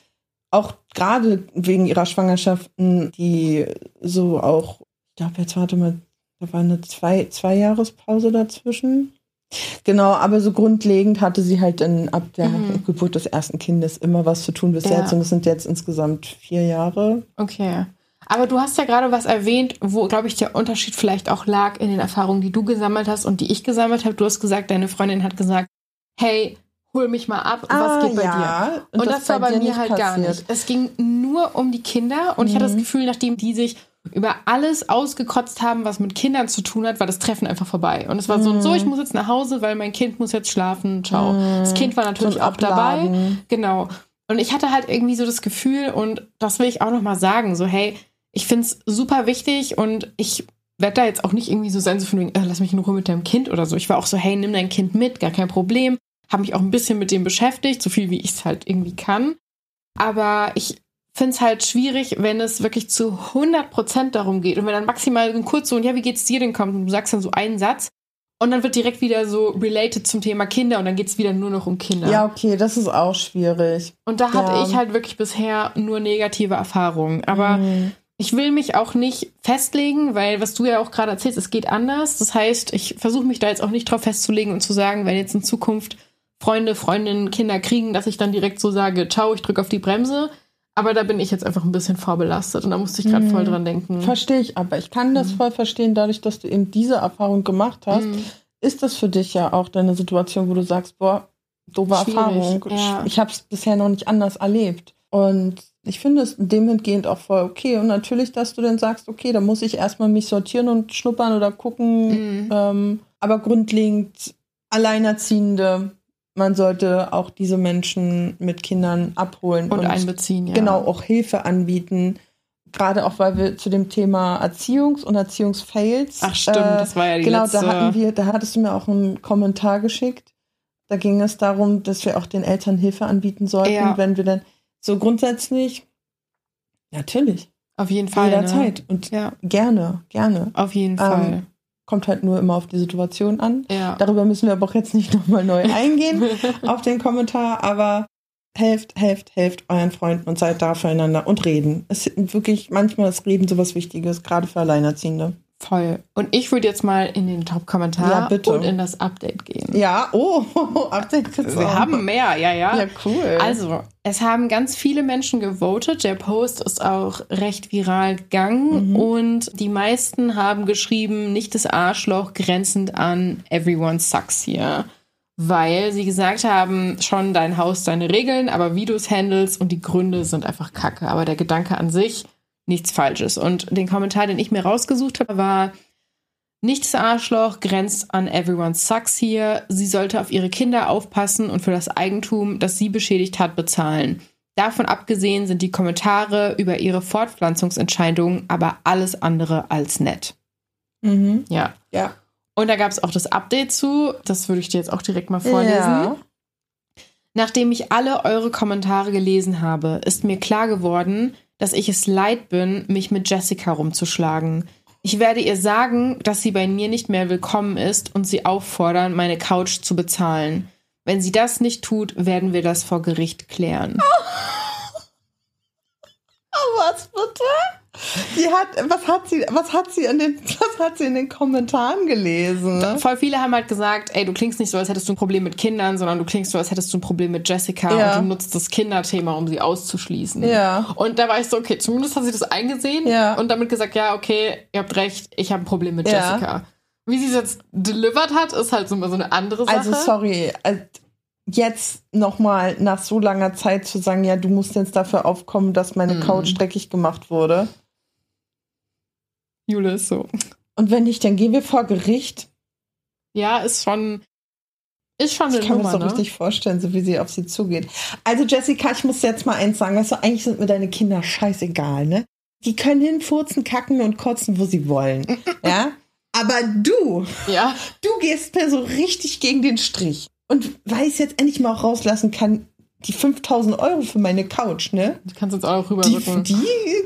auch gerade wegen ihrer Schwangerschaften, die so auch, ich glaube, jetzt warte mal, da war eine zwei, zwei Jahrespause dazwischen. Genau, aber so grundlegend hatte sie halt dann ab der Mhm. Geburt des ersten Kindes immer was zu tun bis Ja. jetzt und es sind jetzt insgesamt vier Jahre. Okay. Aber du hast ja gerade was erwähnt, wo, glaube ich, der Unterschied vielleicht auch lag in den Erfahrungen, die du gesammelt hast und die ich gesammelt habe. Du hast gesagt, deine Freundin hat gesagt, hey, hol mich mal ab, was geht bei dir? dir? Und, das, war bei mir halt gar passiert. nicht. Es ging nur um die Kinder und ich hatte das Mhm. Gefühl, nachdem die sich über alles ausgekotzt haben, was mit Kindern zu tun hat, war das Treffen einfach vorbei. Und es war so und so, Mhm. ich muss jetzt nach Hause, weil mein Kind muss jetzt schlafen. Ciao. Das Kind war natürlich auch dabei. Genau. Und ich hatte halt irgendwie so das Gefühl, und das will ich auch nochmal sagen, so, hey, ich finde es super wichtig und ich werde da jetzt auch nicht irgendwie so sein, so von wegen, äh, lass mich in Ruhe mit deinem Kind oder so. Ich war auch so, hey, nimm dein Kind mit, gar kein Problem. Habe mich auch ein bisschen mit dem beschäftigt, so viel wie ich es halt irgendwie kann. Aber ich finde es halt schwierig, wenn es wirklich zu 100% darum geht und wenn dann maximal kurz so, und ja, wie geht's dir denn kommt und du sagst dann so einen Satz und dann wird direkt wieder so related zum Thema Kinder und dann geht es wieder nur noch um Kinder. Ja, okay, das ist auch schwierig. Und da hatte Ja. ich halt wirklich bisher nur negative Erfahrungen. Aber Mhm. ich will mich auch nicht festlegen, weil was du ja auch gerade erzählst, es geht anders. Das heißt, ich versuche mich da jetzt auch nicht drauf festzulegen und zu sagen, wenn jetzt in Zukunft Freunde, Freundinnen, Kinder kriegen, dass ich dann direkt so sage, ciao, ich drücke auf die Bremse. Aber da bin ich jetzt einfach ein bisschen vorbelastet und da musste ich gerade Mhm. voll dran denken. Verstehe ich, aber ich kann das voll verstehen, dadurch, dass du eben diese Erfahrung gemacht hast, Mhm. ist das für dich ja auch deine Situation, wo du sagst, boah, doofe Schwierig, Erfahrung. ja. Ich habe es bisher noch nicht anders erlebt. Und ich finde es dementsprechend auch voll okay. Und natürlich, dass du dann sagst, okay, da muss ich erstmal mich sortieren und schnuppern oder gucken. Mhm. Ähm, aber grundlegend Alleinerziehende, man sollte auch diese Menschen mit Kindern abholen Und einbeziehen, ja. genau auch Hilfe anbieten. Gerade auch, weil wir zu dem Thema Erziehungs- und Erziehungsfails. Ach stimmt, das war ja die genau, letzte. da hatten wir, da hattest du mir auch einen Kommentar geschickt. Da ging es darum, dass wir auch den Eltern Hilfe anbieten sollten, Ja. wenn wir dann so grundsätzlich, natürlich. Auf jeden Fall. Jederzeit. Ne? Und Ja, gerne, gerne. auf jeden Fall. Kommt halt nur immer auf die Situation an. ja. Darüber müssen wir aber auch jetzt nicht nochmal neu eingehen auf den Kommentar, aber helft, helft, helft euren Freunden und seid da füreinander und reden. Es ist wirklich, manchmal ist Reden sowas Wichtiges, gerade für Alleinerziehende. Voll. Und ich würde jetzt mal in den Top-Kommentar Ja, und in das Update gehen. Ja, oh, Update Wir haben mehr, ja, ja. Ja, cool. Also, es haben ganz viele Menschen gewotet. Der Post ist auch recht viral gegangen Mhm. und die meisten haben geschrieben, nicht das Arschloch grenzend an everyone sucks hier. Weil sie gesagt haben, schon dein Haus, deine Regeln, aber wie du es handelst und die Gründe sind einfach kacke. Aber der Gedanke an sich, nichts Falsches. Und den Kommentar, den ich mir rausgesucht habe, war, nicht das Arschloch grenzt an everyone sucks hier. Sie sollte auf ihre Kinder aufpassen und für das Eigentum, das sie beschädigt hat, bezahlen. Davon abgesehen sind die Kommentare über ihre Fortpflanzungsentscheidungen aber alles andere als nett. Mhm. Ja. Ja. Und da gab es auch das Update zu. Das würde ich dir jetzt auch direkt mal vorlesen. Ja. Nachdem ich alle eure Kommentare gelesen habe, ist mir klar geworden, dass ich es leid bin, mich mit Jessica rumzuschlagen. Ich werde ihr sagen, dass sie bei mir nicht mehr willkommen ist und sie auffordern, meine Couch zu bezahlen. Wenn sie das nicht tut, werden wir das vor Gericht klären. Was bitte? Die hat, was hat sie, was hat sie in den, was hat sie in den Kommentaren gelesen? Voll viele haben halt gesagt, ey, du klingst nicht so, als hättest du ein Problem mit Kindern, sondern du klingst so, als hättest du ein Problem mit Jessica Ja. und du nutzt das Kinderthema, um sie auszuschließen. Ja. Und da war ich so, okay, zumindest hat sie das eingesehen Ja. und damit gesagt, ja, okay, ihr habt recht, ich habe ein Problem mit Ja. Jessica. Wie sie es jetzt delivered hat, ist halt so, so eine andere Sache. Also sorry, also jetzt nochmal nach so langer Zeit zu sagen, ja, du musst jetzt dafür aufkommen, dass meine Mhm. Couch dreckig gemacht wurde. Jule ist so. Und wenn nicht, dann gehen wir vor Gericht. Ja, ist schon, ist schon eine Ich kann mir Nummer, das so ne? richtig vorstellen, so wie sie auf sie zugeht. Also Jessica, ich muss jetzt mal eins sagen, weißt du, eigentlich sind mir deine Kinder scheißegal, ne? Die können hinfurzen, kacken und kotzen, wo sie wollen, ja? Aber du, Ja, du gehst mir so richtig gegen den Strich. Und weil ich es jetzt endlich mal auch rauslassen kann, die 5000 Euro für meine Couch, ne? du kannst uns auch Die, rüberrücken. die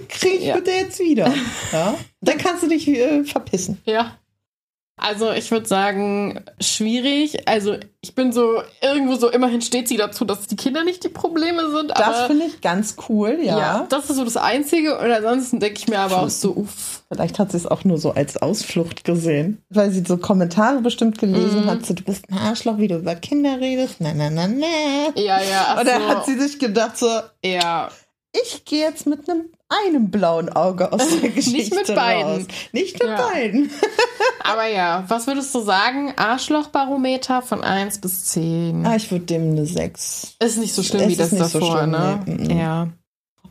kriege ich Ja. bitte jetzt wieder. Ja? Dann kannst du dich äh, verpissen. Ja. Also ich würde sagen, schwierig. Also ich bin so, irgendwo so, immerhin steht sie dazu, dass die Kinder nicht die Probleme sind. Das finde ich ganz cool, ja. ja. das ist so das Einzige. Und ansonsten denke ich mir aber auch so, uff. Vielleicht hat sie es auch nur so als Ausflucht gesehen. Weil sie so Kommentare bestimmt gelesen Mhm. hat, so du bist ein Arschloch, wie du über Kinder redest. Na, na, na, na. Ja, ja, Oder so. hat sie sich gedacht, so, ja. Ich gehe jetzt mit einem einem blauen Auge aus der Geschichte Nicht mit beiden. raus. Nicht mit Ja. beiden. Aber ja, was würdest du sagen? Arschlochbarometer von 1 bis 10. Ah, ich würde dem eine 6. Ist nicht so schlimm Es wie das nicht so davor, schlimm, ne? nee. Ja.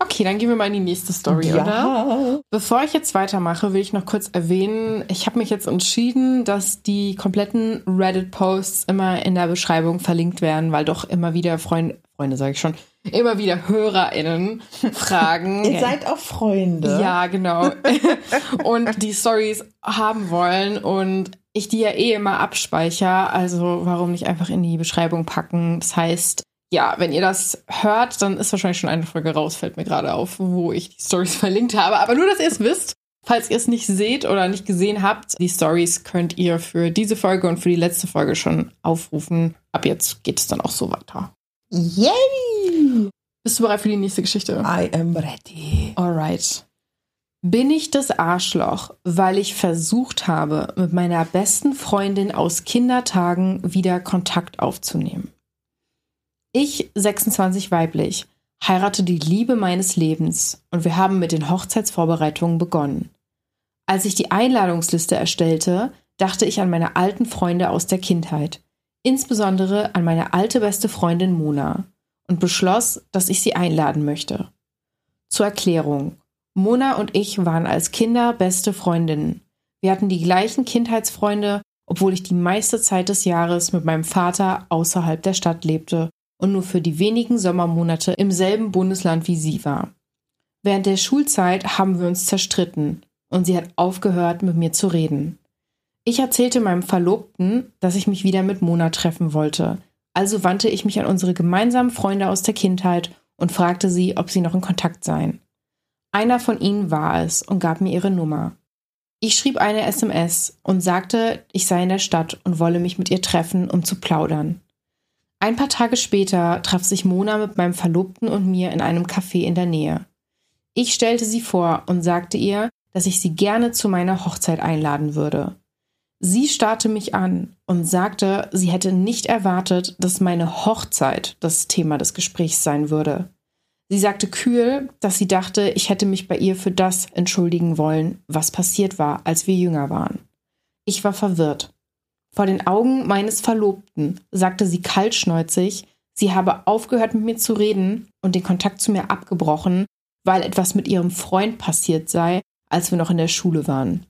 Okay, dann gehen wir mal in die nächste Story, oder? ja. Bevor ich jetzt weitermache, will ich noch kurz erwähnen, ich habe mich jetzt entschieden, dass die kompletten Reddit-Posts immer in der Beschreibung verlinkt werden, weil doch immer wieder Freunde, Freunde sage ich schon, immer wieder HörerInnen fragen. Ihr seid auch Freunde. Ja, genau. und die Stories haben wollen und ich die ja eh immer abspeicher, also warum nicht einfach in die Beschreibung packen? Das heißt, ja, wenn ihr das hört, dann ist wahrscheinlich schon eine Folge raus, fällt mir gerade auf, wo ich die Stories verlinkt habe. Aber nur, dass ihr es wisst. Falls ihr es nicht seht oder nicht gesehen habt, die Stories könnt ihr für diese Folge und für die letzte Folge schon aufrufen. Ab jetzt geht es dann auch so weiter. Yay! Bist du bereit für die nächste Geschichte? I am ready. Alright. Bin ich das Arschloch, weil ich versucht habe, mit meiner besten Freundin aus Kindertagen wieder Kontakt aufzunehmen? Ich, 26 weiblich, heirate die Liebe meines Lebens und wir haben mit den Hochzeitsvorbereitungen begonnen. Als ich die Einladungsliste erstellte, dachte ich an meine alten Freunde aus der Kindheit, insbesondere an meine alte beste Freundin Mona, und beschloss, dass ich sie einladen möchte. Zur Erklärung. Mona und ich waren als Kinder beste Freundinnen. Wir hatten die gleichen Kindheitsfreunde, obwohl ich die meiste Zeit des Jahres mit meinem Vater außerhalb der Stadt lebte und nur für die wenigen Sommermonate im selben Bundesland wie sie war. Während der Schulzeit haben wir uns zerstritten und sie hat aufgehört, mit mir zu reden. Ich erzählte meinem Verlobten, dass ich mich wieder mit Mona treffen wollte, also wandte ich mich an unsere gemeinsamen Freunde aus der Kindheit und fragte sie, ob sie noch in Kontakt seien. Einer von ihnen war es und gab mir ihre Nummer. Ich schrieb eine SMS und sagte, ich sei in der Stadt und wolle mich mit ihr treffen, um zu plaudern. Ein paar Tage später traf sich Mona mit meinem Verlobten und mir in einem Café in der Nähe. Ich stellte sie vor und sagte ihr, dass ich sie gerne zu meiner Hochzeit einladen würde. Sie starrte mich an und sagte, sie hätte nicht erwartet, dass meine Hochzeit das Thema des Gesprächs sein würde. Sie sagte kühl, dass sie dachte, ich hätte mich bei ihr für das entschuldigen wollen, was passiert war, als wir jünger waren. Ich war verwirrt. Vor den Augen meines Verlobten sagte sie kaltschnäuzig, sie habe aufgehört mit mir zu reden und den Kontakt zu mir abgebrochen, weil etwas mit ihrem Freund passiert sei, als wir noch in der Schule waren.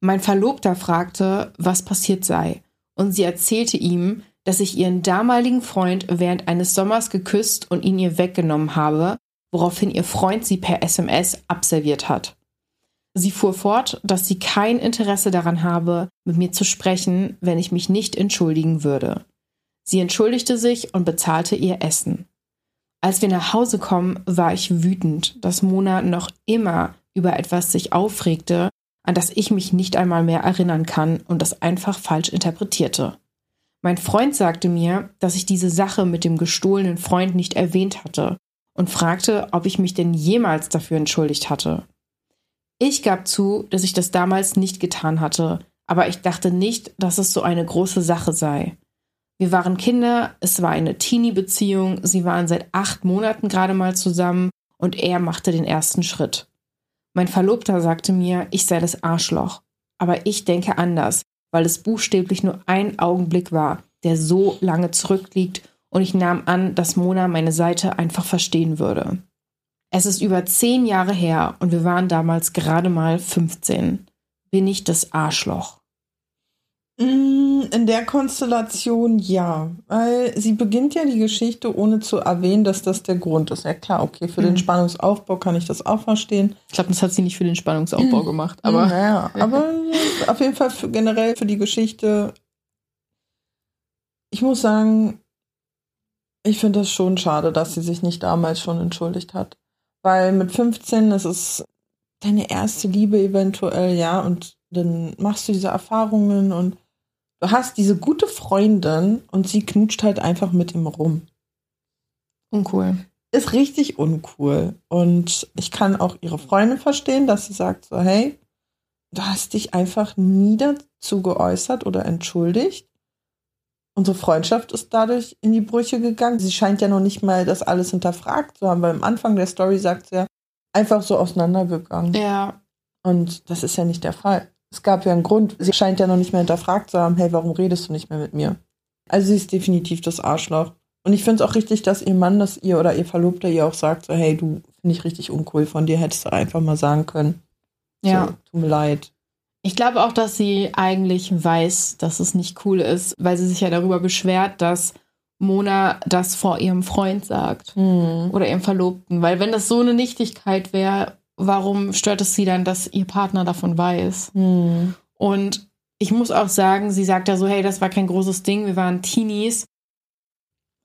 Mein Verlobter fragte, was passiert sei, und sie erzählte ihm, dass ich ihren damaligen Freund während eines Sommers geküsst und ihn ihr weggenommen habe, woraufhin ihr Freund sie per SMS abserviert hat. Sie fuhr fort, dass sie kein Interesse daran habe, mit mir zu sprechen, wenn ich mich nicht entschuldigen würde. Sie entschuldigte sich und bezahlte ihr Essen. Als wir nach Hause kommen, war ich wütend, dass Mona noch immer über etwas sich aufregte, an das ich mich nicht einmal mehr erinnern kann und das einfach falsch interpretierte. Mein Freund sagte mir, dass ich diese Sache mit dem gestohlenen Freund nicht erwähnt hatte und fragte, ob ich mich denn jemals dafür entschuldigt hatte. Ich gab zu, dass ich das damals nicht getan hatte, aber ich dachte nicht, dass es so eine große Sache sei. Wir waren Kinder, es war eine Teenie-Beziehung, sie waren seit acht Monaten gerade mal zusammen und er machte den ersten Schritt. Mein Verlobter sagte mir, ich sei das Arschloch. Aber ich denke anders weil es buchstäblich nur ein Augenblick war, der so lange zurückliegt und ich nahm an, dass Mona meine Seite einfach verstehen würde. Es ist über zehn Jahre her und wir waren damals gerade mal 15. Bin ich das Arschloch? Mm, in der Konstellation ja, weil sie beginnt ja die Geschichte ohne zu erwähnen, dass das der Grund ist. Ja klar, okay, für mhm. den Spannungsaufbau kann ich das auch verstehen. Ich glaube, das hat sie nicht für den Spannungsaufbau gemacht, aber naja, aber auf jeden Fall für, generell für die Geschichte. Ich muss sagen, ich finde das schon schade, dass sie sich nicht damals schon entschuldigt hat, weil mit 15 ist es deine erste Liebe eventuell, ja, und dann machst du diese Erfahrungen und du hast diese gute Freundin und sie knutscht halt einfach mit ihm rum. Uncool. Ist richtig uncool. Und ich kann auch ihre Freundin verstehen, dass sie sagt so, hey, du hast dich einfach nie dazu geäußert oder entschuldigt. Unsere Freundschaft ist dadurch in die Brüche gegangen. Sie scheint ja noch nicht mal das alles hinterfragt zu haben, weil am Anfang der Story sagt sie ja, einfach so auseinandergegangen. Ja. Und das ist ja nicht der Fall. Es gab ja einen Grund. Sie scheint ja noch nicht mehr hinterfragt zu haben, hey, warum redest du nicht mehr mit mir? Also sie ist definitiv das Arschloch. Und ich finde es auch richtig, dass ihr Mann das ihr oder ihr Verlobter ihr auch sagt, so, hey, du finde ich richtig uncool von dir, hättest du einfach mal sagen können. Ja. So, tut mir leid. Ich glaube auch, dass sie eigentlich weiß, dass es nicht cool ist, weil sie sich ja darüber beschwert, dass Mona das vor ihrem Freund sagt mhm. oder ihrem Verlobten. Weil wenn das so eine Nichtigkeit wäre, warum stört es sie dann, dass ihr Partner davon weiß? Hm. Und ich muss auch sagen, sie sagt ja so, hey, das war kein großes Ding, wir waren Teenies.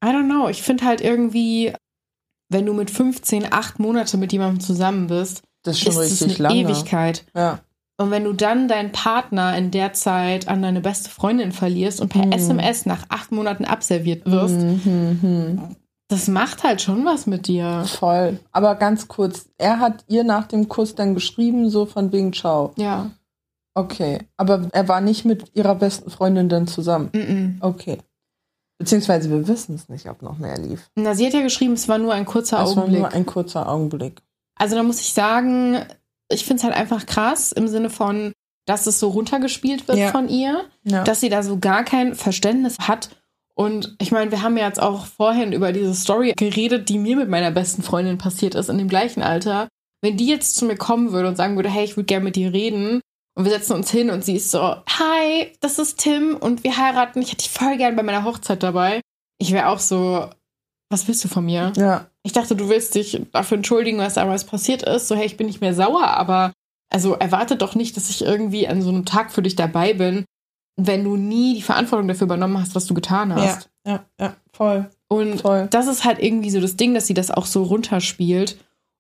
I don't know, ich finde halt irgendwie, wenn du mit 15, acht Monate mit jemandem zusammen bist, das ist schon ist richtig eine lange. Ewigkeit. Ja. Und wenn du dann deinen Partner in der Zeit an deine beste Freundin verlierst und per Hm. SMS nach acht Monaten abserviert wirst, Mhm, mhm. Das macht halt schon was mit dir. Voll. Aber ganz kurz, er hat ihr nach dem Kuss dann geschrieben, so von wegen Ciao. Ja. Okay. Aber er war nicht mit ihrer besten Freundin dann zusammen. Mm Okay. Beziehungsweise wir wissen es nicht, ob noch mehr lief. Na, sie hat ja geschrieben, es war nur ein kurzer Es war Augenblick. nur ein kurzer Augenblick. Also da muss ich sagen, ich finde es halt einfach krass im Sinne von, dass es so runtergespielt wird Ja. von ihr, Ja. dass sie da so gar kein Verständnis hat. Und ich meine, wir haben ja jetzt auch vorhin über diese Story geredet, die mir mit meiner besten Freundin passiert ist in dem gleichen Alter. Wenn die jetzt zu mir kommen würde und sagen würde, hey, ich würde gerne mit dir reden, und wir setzen uns hin und sie ist so, hi, das ist Tim und wir heiraten, ich hätte dich voll gern bei meiner Hochzeit dabei. Ich wäre auch so, was willst du von mir? ja. Ich dachte, du willst dich dafür entschuldigen, was damals passiert ist. So, hey, ich bin nicht mehr sauer, aber also erwarte doch nicht, dass ich irgendwie an so einem Tag für dich dabei bin, wenn du nie die Verantwortung dafür übernommen hast, was du getan Ja, hast. ja, ja, voll. Und Voll. das ist halt irgendwie so das Ding, dass sie das auch so runterspielt.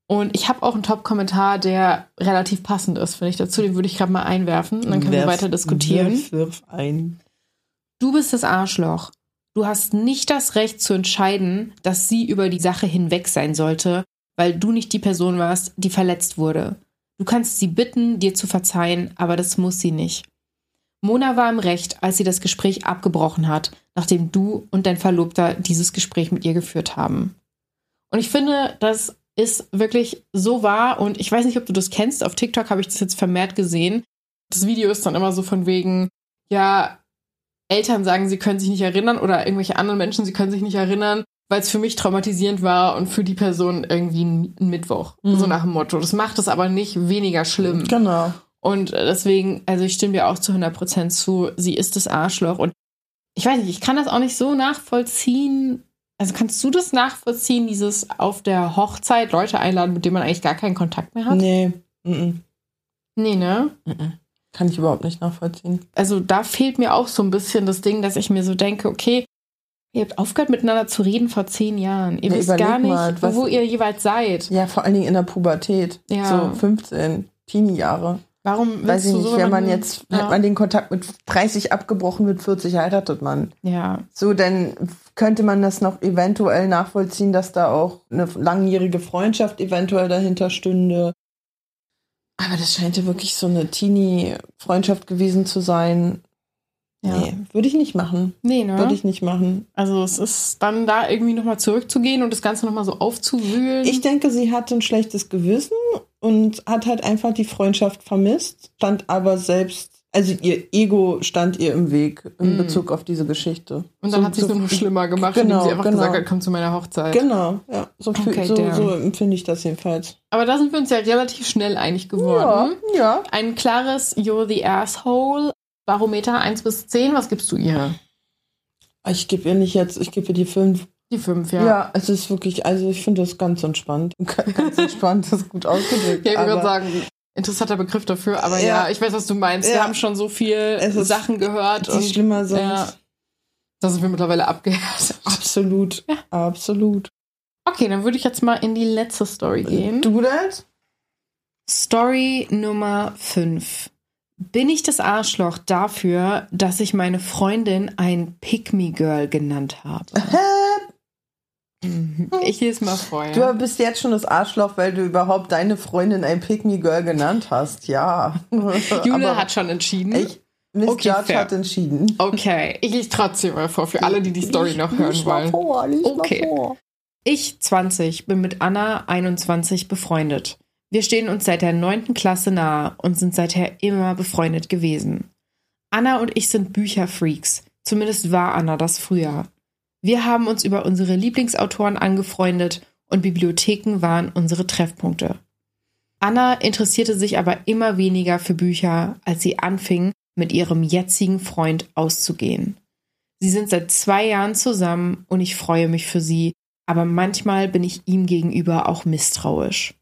Und ich habe auch einen Top-Kommentar, der relativ passend ist, finde ich dazu. Den würde ich gerade mal einwerfen und dann können Werf- wir weiter diskutieren. Wirf, wirf ein. Du bist das Arschloch. Du hast nicht das Recht zu entscheiden, dass sie über die Sache hinweg sein sollte, weil du nicht die Person warst, die verletzt wurde. Du kannst sie bitten, dir zu verzeihen, aber das muss sie nicht. Mona war im Recht, als sie das Gespräch abgebrochen hat, nachdem du und dein Verlobter dieses Gespräch mit ihr geführt haben. Und ich finde, das ist wirklich so wahr und ich weiß nicht, ob du das kennst. Auf TikTok habe ich das jetzt vermehrt gesehen. Das Video ist dann immer so von wegen, ja, Eltern sagen, sie können sich nicht erinnern oder irgendwelche anderen Menschen, sie können sich nicht erinnern, weil es für mich traumatisierend war und für die Person irgendwie ein Mittwoch. Mhm. So nach dem Motto. Das macht es aber nicht weniger schlimm. Genau. Und deswegen, also ich stimme dir auch zu 100% zu, sie ist das Arschloch. Und ich weiß nicht, ich kann das auch nicht so nachvollziehen. Also kannst du das nachvollziehen, dieses auf der Hochzeit Leute einladen, mit denen man eigentlich gar keinen Kontakt mehr hat? Nee. Mhm. Nee, ne? Mhm. Kann ich überhaupt nicht nachvollziehen. Also da fehlt mir auch so ein bisschen das Ding, dass ich mir so denke, okay, ihr habt aufgehört miteinander zu reden vor zehn Jahren. Ihr Ja, wisst gar nicht, mal, wo ihr jeweils seid. Ja, vor allen Dingen in der Pubertät. Ja. So 15, Teenie-Jahre. Warum Weiß ich nicht, so wenn man jetzt, ja. hat man den Kontakt mit 30 abgebrochen, mit 40 heiratet man. ja, So, dann könnte man das noch eventuell nachvollziehen, dass da auch eine langjährige Freundschaft eventuell dahinter stünde. Aber das scheint ja wirklich so eine Teenie-Freundschaft gewesen zu sein. ja. Nee, würde ich nicht machen. Nee, ne? Würde ich nicht machen. Also es ist dann da irgendwie nochmal zurückzugehen und das Ganze nochmal so aufzuwühlen. Ich denke, sie hatte ein schlechtes Gewissen und hat halt einfach die Freundschaft vermisst, stand aber selbst, also ihr Ego stand ihr im Weg in Mm. Bezug auf diese Geschichte. und dann So- hat sie es so- nur noch schlimmer gemacht, Genau, indem sie einfach genau. gesagt hat, komm zu meiner Hochzeit. Genau, ja. So, Okay, so, so empfinde ich das jedenfalls. Aber da sind wir uns ja relativ schnell einig geworden. ja. Ein klares You're the Asshole. Barometer 1 bis 10. Was gibst du ihr? Ich gebe ihr nicht jetzt, ich gebe ihr die fünf. Die 5, Ja. ja. es ist wirklich, also ich finde das ganz entspannt. Ganz entspannt, das ist gut ausgedrückt. Ja, ich würde sagen, interessanter Begriff dafür, aber ja, Ja. ich weiß, was du meinst. Wir Ja. haben schon so viel Sachen gehört die und schlimmer sind. ja. da sind wir mittlerweile abgehärtet. Absolut, absolut. Okay, dann würde ich jetzt mal in die letzte Story gehen. Du das? Story Nummer 5. Bin ich das Arschloch dafür, dass ich meine Freundin ein Pick-Me-Girl genannt habe? Mhm. Ich lese mal vor. Du bist jetzt schon das Arschloch, weil du überhaupt deine Freundin ein Pick Me Girl genannt hast. Ja. Jule hat schon entschieden. Ich, Miss Okay, Judge fair. hat entschieden. Okay, ich lese trotzdem mal vor, für alle, die die Story noch hören Lies mal wollen. Vor, lies Okay. Mal vor. Ich, 20, bin mit Anna, 21, befreundet. Wir stehen uns seit der 9. Klasse nahe und sind seither immer befreundet gewesen. Anna und ich sind Bücherfreaks. Zumindest war Anna das früher. Wir haben uns über unsere Lieblingsautoren angefreundet und Bibliotheken waren unsere Treffpunkte. Anna interessierte sich aber immer weniger für Bücher, als sie anfing, mit ihrem jetzigen Freund auszugehen. Sie sind seit zwei Jahren zusammen und ich freue mich für sie, aber manchmal bin ich ihm gegenüber auch misstrauisch.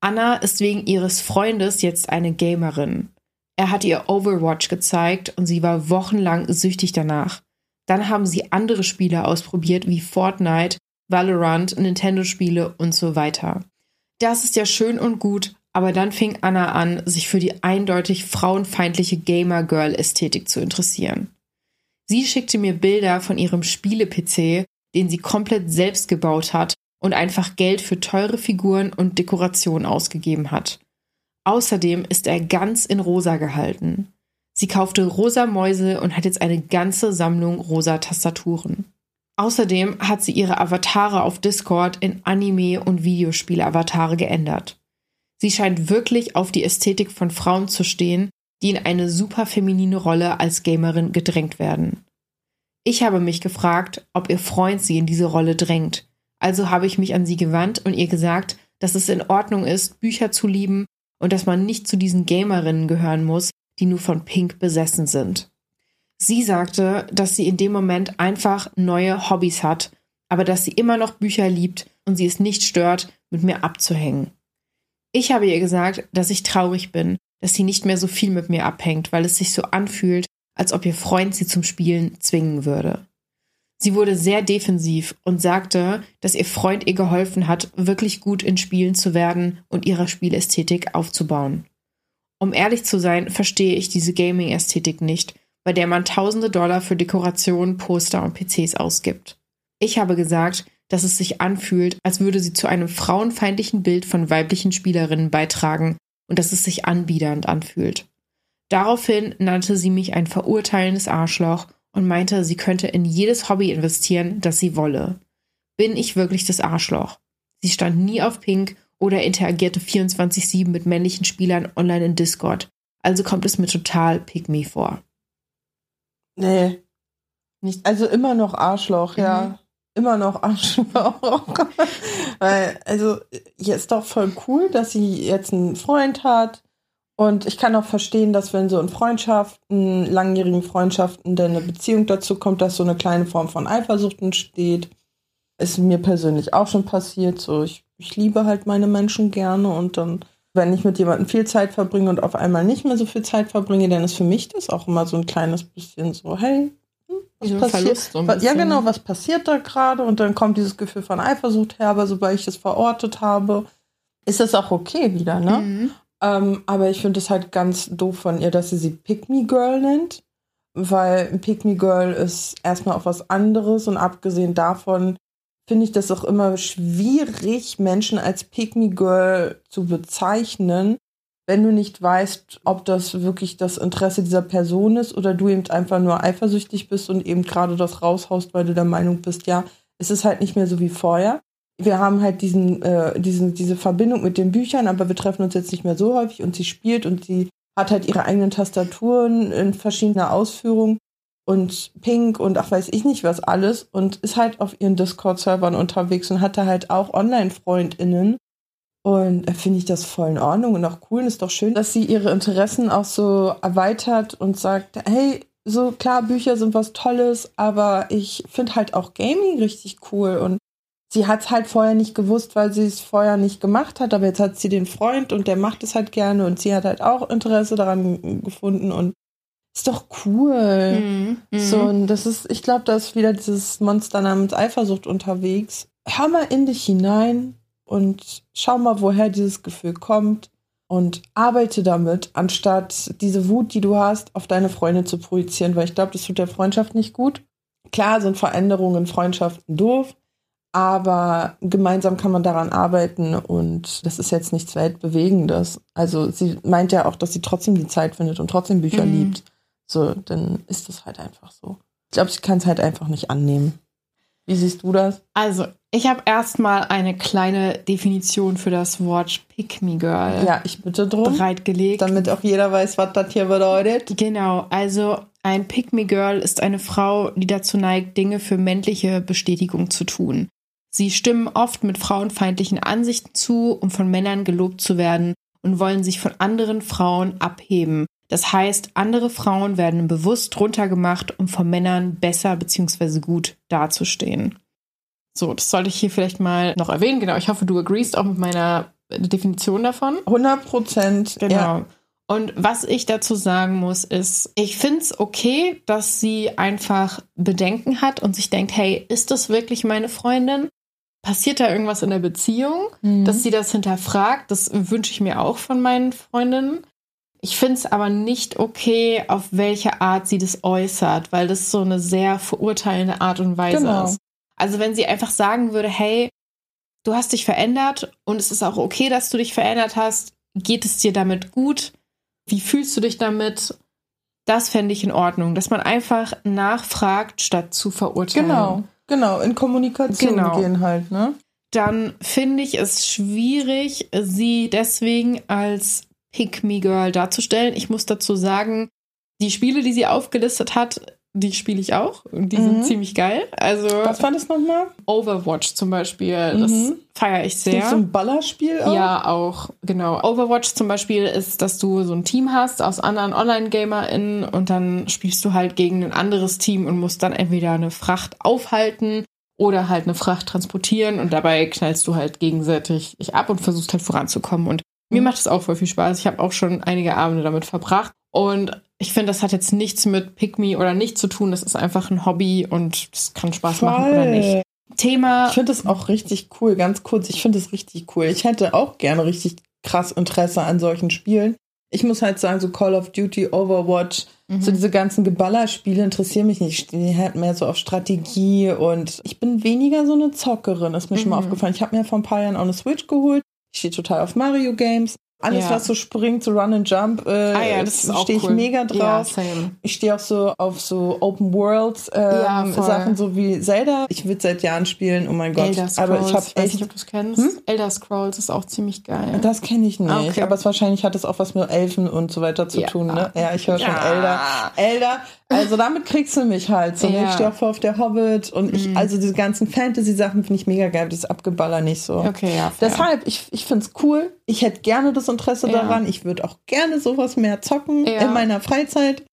Anna ist wegen ihres Freundes jetzt eine Gamerin. Er hat ihr Overwatch gezeigt und sie war wochenlang süchtig danach. Dann haben sie andere Spiele ausprobiert wie Fortnite, Valorant, Nintendo-Spiele und so weiter. Das ist ja schön und gut, aber dann fing Anna an, sich für die eindeutig frauenfeindliche Gamer-Girl-Ästhetik zu interessieren. Sie schickte mir Bilder von ihrem Spiele-PC, den sie komplett selbst gebaut hat und einfach Geld für teure Figuren und Dekorationen ausgegeben hat. Außerdem ist er ganz in rosa gehalten. Sie kaufte rosa Mäuse und hat jetzt eine ganze Sammlung rosa Tastaturen. Außerdem hat sie ihre Avatare auf Discord in Anime- und Videospiele-Avatare geändert. Sie scheint wirklich auf die Ästhetik von Frauen zu stehen, die in eine super feminine Rolle als Gamerin gedrängt werden. Ich habe mich gefragt, ob ihr Freund sie in diese Rolle drängt. Also habe ich mich an sie gewandt und ihr gesagt, dass es in Ordnung ist, Bücher zu lieben und dass man nicht zu diesen Gamerinnen gehören muss, die nur von Pink besessen sind. Sie sagte, dass sie in dem Moment einfach neue Hobbys hat, aber dass sie immer noch Bücher liebt und sie es nicht stört, mit mir abzuhängen. Ich habe ihr gesagt, dass ich traurig bin, dass sie nicht mehr so viel mit mir abhängt, weil es sich so anfühlt, als ob ihr Freund sie zum Spielen zwingen würde. Sie wurde sehr defensiv und sagte, dass ihr Freund ihr geholfen hat, wirklich gut in Spielen zu werden und ihre Spielästhetik aufzubauen. Um ehrlich zu sein, verstehe ich diese Gaming-Ästhetik nicht, bei der man tausende Dollar für Dekorationen, Poster und PCs ausgibt. Ich habe gesagt, dass es sich anfühlt, als würde sie zu einem frauenfeindlichen Bild von weiblichen Spielerinnen beitragen und dass es sich anbiedernd anfühlt. Daraufhin nannte sie mich ein verurteilendes Arschloch und meinte, sie könnte in jedes Hobby investieren, das sie wolle. Bin ich wirklich das Arschloch? Sie stand nie auf Pink oder interagierte 24-7 mit männlichen Spielern online in Discord. Also kommt es mir total me vor. Nee. Nicht. Also immer noch Arschloch, mhm. ja. Immer noch Arschloch. Weil, also, hier ist doch voll cool, dass sie jetzt einen Freund hat, und ich kann auch verstehen, dass wenn so in Freundschaften, langjährigen Freundschaften, dann eine Beziehung dazu kommt, dass so eine kleine Form von Eifersucht entsteht. Ist mir persönlich auch schon passiert. So, ich, ich liebe halt meine Menschen gerne und dann, wenn ich mit jemandem viel Zeit verbringe und auf einmal nicht mehr so viel Zeit verbringe, dann ist für mich das auch immer so ein kleines bisschen so, hey, hm, was so passiert? So ja, genau, was passiert da gerade? Und dann kommt dieses Gefühl von Eifersucht her, aber sobald ich das verortet habe, ist das auch okay wieder, ne? Mhm. Ähm, aber ich finde es halt ganz doof von ihr, dass sie sie Pick Me Girl nennt, weil ein Pick Me Girl ist erstmal auch was anderes und abgesehen davon finde ich das auch immer schwierig, Menschen als Pick Me Girl zu bezeichnen, wenn du nicht weißt, ob das wirklich das Interesse dieser Person ist oder du eben einfach nur eifersüchtig bist und eben gerade das raushaust, weil du der Meinung bist, ja, es ist halt nicht mehr so wie vorher. Wir haben halt diesen, äh, diesen, diese Verbindung mit den Büchern, aber wir treffen uns jetzt nicht mehr so häufig und sie spielt und sie hat halt ihre eigenen Tastaturen in verschiedener Ausführung und Pink und ach weiß ich nicht was alles und ist halt auf ihren Discord-Servern unterwegs und hat da halt auch Online-FreundInnen. Und da finde ich das voll in Ordnung und auch cool und ist doch schön, dass sie ihre Interessen auch so erweitert und sagt, hey, so klar, Bücher sind was Tolles, aber ich finde halt auch Gaming richtig cool und sie hat es halt vorher nicht gewusst, weil sie es vorher nicht gemacht hat, aber jetzt hat sie den Freund und der macht es halt gerne und sie hat halt auch Interesse daran gefunden und ist doch cool. Mhm. mhm. So, und das ist, ich glaube, da ist wieder dieses Monster namens Eifersucht unterwegs. Hör mal in dich hinein und schau mal, woher dieses Gefühl kommt und arbeite damit, anstatt diese Wut, die du hast, auf deine Freunde zu projizieren, weil ich glaube, das tut der Freundschaft nicht gut. Klar sind Veränderungen in Freundschaften doof, aber gemeinsam kann man daran arbeiten und das ist jetzt nichts Weltbewegendes. Also sie meint ja auch, dass sie trotzdem die Zeit findet und trotzdem Bücher mhm. liebt. So, dann ist das halt einfach so. Ich glaube, sie kann es halt einfach nicht annehmen. Wie siehst du das? Also, ich habe erstmal eine kleine Definition für das Wort Pick Me Girl. Ja, ich bitte drum. Bereitgelegt. Damit auch jeder weiß, was das hier bedeutet. Genau, also ein Pick Me Girl ist eine Frau, die dazu neigt, Dinge für männliche Bestätigung zu tun. Sie stimmen oft mit frauenfeindlichen Ansichten zu, um von Männern gelobt zu werden und wollen sich von anderen Frauen abheben. Das heißt, andere Frauen werden bewusst runtergemacht, um von Männern besser bzw. gut dazustehen. So, das sollte ich hier vielleicht mal noch erwähnen. Genau, ich hoffe, du agreest auch mit meiner Definition davon. 100 Prozent. Genau. Ja. Und was ich dazu sagen muss, ist, ich finde es okay, dass sie einfach Bedenken hat und sich denkt, hey, ist das wirklich meine Freundin? passiert da irgendwas in der Beziehung, mhm. dass sie das hinterfragt. Das wünsche ich mir auch von meinen Freundinnen. Ich finde es aber nicht okay, auf welche Art sie das äußert, weil das so eine sehr verurteilende Art und Weise genau. ist. Also wenn sie einfach sagen würde, hey, du hast dich verändert und es ist auch okay, dass du dich verändert hast, geht es dir damit gut? Wie fühlst du dich damit? Das fände ich in Ordnung, dass man einfach nachfragt, statt zu verurteilen. Genau. Genau, in Kommunikation genau. gehen halt, ne? Dann finde ich es schwierig, sie deswegen als Pick-Me-Girl darzustellen. Ich muss dazu sagen, die Spiele, die sie aufgelistet hat, die spiele ich auch. Und die mhm. sind ziemlich geil. Also, Was war das nochmal? Overwatch zum Beispiel. Mhm. Das feiere ich sehr. Ist das so ein Ballerspiel auch? Ja, auch. Genau. Overwatch zum Beispiel ist, dass du so ein Team hast aus anderen Online-GamerInnen und dann spielst du halt gegen ein anderes Team und musst dann entweder eine Fracht aufhalten oder halt eine Fracht transportieren und dabei knallst du halt gegenseitig ab und versuchst halt voranzukommen. Und mir mhm. macht es auch voll viel Spaß. Ich habe auch schon einige Abende damit verbracht. Und ich finde, das hat jetzt nichts mit Pick Me oder nicht zu tun. Das ist einfach ein Hobby und das kann Spaß Voll. machen oder nicht. Thema. Ich finde das auch richtig cool, ganz kurz. Ich finde das richtig cool. Ich hätte auch gerne richtig krass Interesse an solchen Spielen. Ich muss halt sagen, so Call of Duty, Overwatch, mhm. so diese ganzen Geballerspiele interessieren mich nicht. Ich stehe halt mehr so auf Strategie und ich bin weniger so eine Zockerin, ist mir mhm. schon mal mhm. aufgefallen. Ich habe mir vor ein paar Jahren auch eine Switch geholt. Ich stehe total auf Mario Games. Alles, ja. was so springt, so Run and Jump, äh, ah, ja, stehe ich cool. mega drauf. Ja, ich stehe auch so auf so Open World ähm, Sachen, so wie Zelda. Ich würde seit Jahren spielen, oh mein Gott. Elder Scrolls, aber ich echt. weiß nicht, ob du es kennst. Hm? Elder Scrolls ist auch ziemlich geil. Das kenne ich nicht. Okay. Aber es wahrscheinlich hat es auch was mit Elfen und so weiter zu tun, ne? Ja, ich höre schon Elder. Elder also damit kriegst du mich halt. So, ne? Ich stehe auch vor auf der Hobbit und ich, mhm. also diese ganzen Fantasy-Sachen finde ich mega geil, das Abgeballer nicht so. Okay, ja. Fair. Deshalb, ich, ich finde es cool. Ich hätte gerne das Interesse ja. daran. Ich würde auch gerne sowas mehr zocken ja. in meiner Freizeit.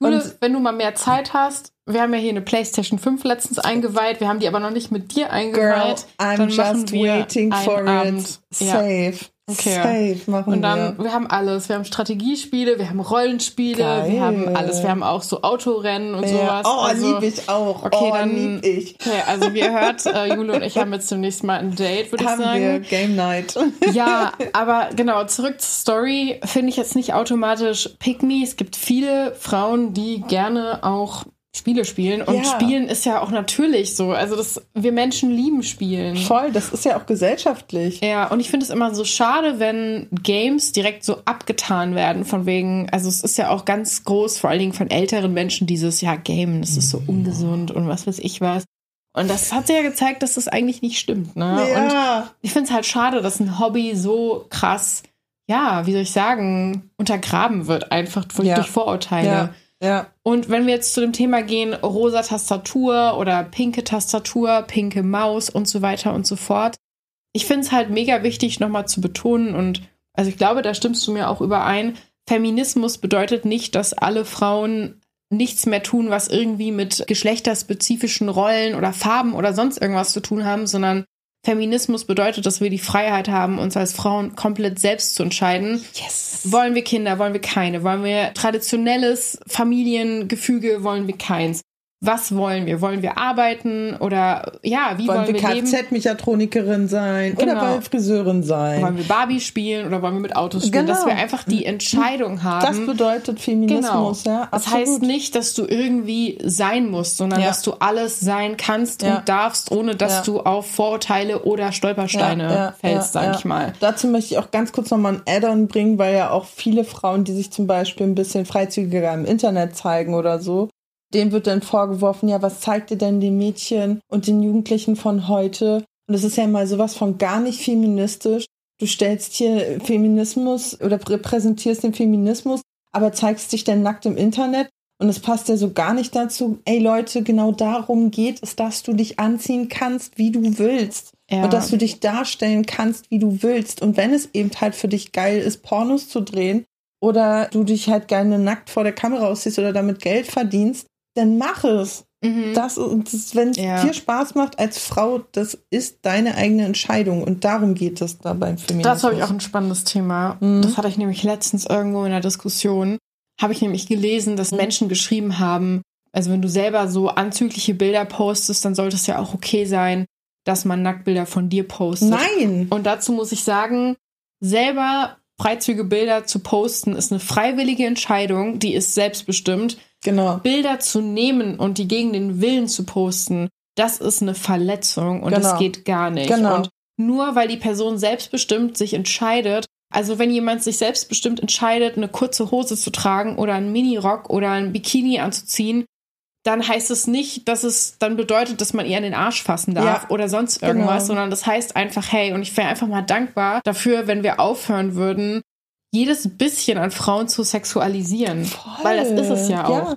Jule, wenn du mal mehr Zeit hast, wir haben ja hier eine PlayStation 5 letztens eingeweiht, wir haben die aber noch nicht mit dir eingeweiht. Girl, I'm just waiting for it. Safe. Okay. Safe machen Und dann, wir. wir haben alles. Wir haben Strategiespiele, wir haben Rollenspiele, Geil. wir haben alles. Wir haben auch so Autorennen und ja. sowas. Oh, also, lieb ich auch. Okay, oh, dann, lieb ich. Okay, also wie ihr hört, äh, Jule und ich haben jetzt demnächst mal ein Date, würde ich sagen. Haben wir, Game Night. ja, aber genau, zurück zur Story finde ich jetzt nicht automatisch Pick Me. Es gibt viele Frauen, die gerne auch Spiele spielen. Und ja. Spielen ist ja auch natürlich so. Also das, wir Menschen lieben Spielen. Voll, das ist ja auch gesellschaftlich. Ja, und ich finde es immer so schade, wenn Games direkt so abgetan werden, von wegen, also es ist ja auch ganz groß, vor allen Dingen von älteren Menschen, dieses, ja, Game, das ist so ungesund und was weiß ich was. Und das hat ja gezeigt, dass das eigentlich nicht stimmt. Ne? Ja. Und ich finde es halt schade, dass ein Hobby so krass, ja, wie soll ich sagen, untergraben wird, einfach durch, ja. durch Vorurteile. Ja. Ja. Und wenn wir jetzt zu dem Thema gehen, rosa Tastatur oder pinke Tastatur, pinke Maus und so weiter und so fort. Ich finde es halt mega wichtig, nochmal zu betonen und also ich glaube, da stimmst du mir auch überein. Feminismus bedeutet nicht, dass alle Frauen nichts mehr tun, was irgendwie mit geschlechterspezifischen Rollen oder Farben oder sonst irgendwas zu tun haben, sondern Feminismus bedeutet, dass wir die Freiheit haben, uns als Frauen komplett selbst zu entscheiden. Yes. Wollen wir Kinder, wollen wir keine? Wollen wir traditionelles Familiengefüge, wollen wir keins? Was wollen wir? Wollen wir arbeiten oder ja, wie wollen, wollen wir, wir Kfz-Mechatronikerin sein genau. oder wollen wir Friseurin sein? Wollen wir Barbie spielen oder wollen wir mit Autos spielen? Genau. Dass wir einfach die Entscheidung haben. Das bedeutet Feminismus, genau. ja. Das heißt nicht, dass du irgendwie sein musst, sondern ja. dass du alles sein kannst ja. und darfst, ohne dass ja. du auf Vorurteile oder Stolpersteine fällst, sag ich mal. Dazu möchte ich auch ganz kurz nochmal ein Add-on bringen, weil ja auch viele Frauen, die sich zum Beispiel ein bisschen freizügiger im Internet zeigen oder so, denen wird dann vorgeworfen, ja, was zeigt ihr denn den Mädchen und den Jugendlichen von heute? Und es ist ja mal sowas von gar nicht feministisch. Du stellst hier Feminismus oder repräsentierst den Feminismus, aber zeigst dich dann nackt im Internet. Und es passt ja so gar nicht dazu. Ey Leute, genau darum geht es, dass du dich anziehen kannst, wie du willst. Ja. Und dass du dich darstellen kannst, wie du willst. Und wenn es eben halt für dich geil ist, Pornos zu drehen, oder du dich halt gerne nackt vor der Kamera aussiehst oder damit Geld verdienst, dann mach es. Mhm. Das, das, wenn es ja. dir Spaß macht als Frau, das ist deine eigene Entscheidung und darum geht es da beim Feminismus. Das habe ich auch ein spannendes Thema. Mhm. Das hatte ich nämlich letztens irgendwo in der Diskussion, habe ich nämlich gelesen, dass. Menschen geschrieben haben, also wenn du selber so anzügliche Bilder postest, dann sollte es ja auch okay sein, dass man Nacktbilder von dir postet. Nein! Und dazu muss ich sagen, selber freizügige Bilder zu posten, ist eine freiwillige Entscheidung, die ist selbstbestimmt. Genau. Bilder zu nehmen und die gegen den Willen zu posten, das ist eine Verletzung und genau. das geht gar nicht. Genau. Und nur weil die Person selbstbestimmt sich entscheidet, also wenn jemand sich selbstbestimmt entscheidet, eine kurze Hose zu tragen oder einen Minirock oder ein Bikini anzuziehen, dann heißt es nicht, dass es dann bedeutet, dass man ihr an den Arsch fassen darf ja, oder sonst irgendwas, genau. sondern das heißt einfach, hey, und ich wäre einfach mal dankbar dafür, wenn wir aufhören würden, jedes bisschen an Frauen zu sexualisieren. Voll. Weil das ist es ja auch. Ja.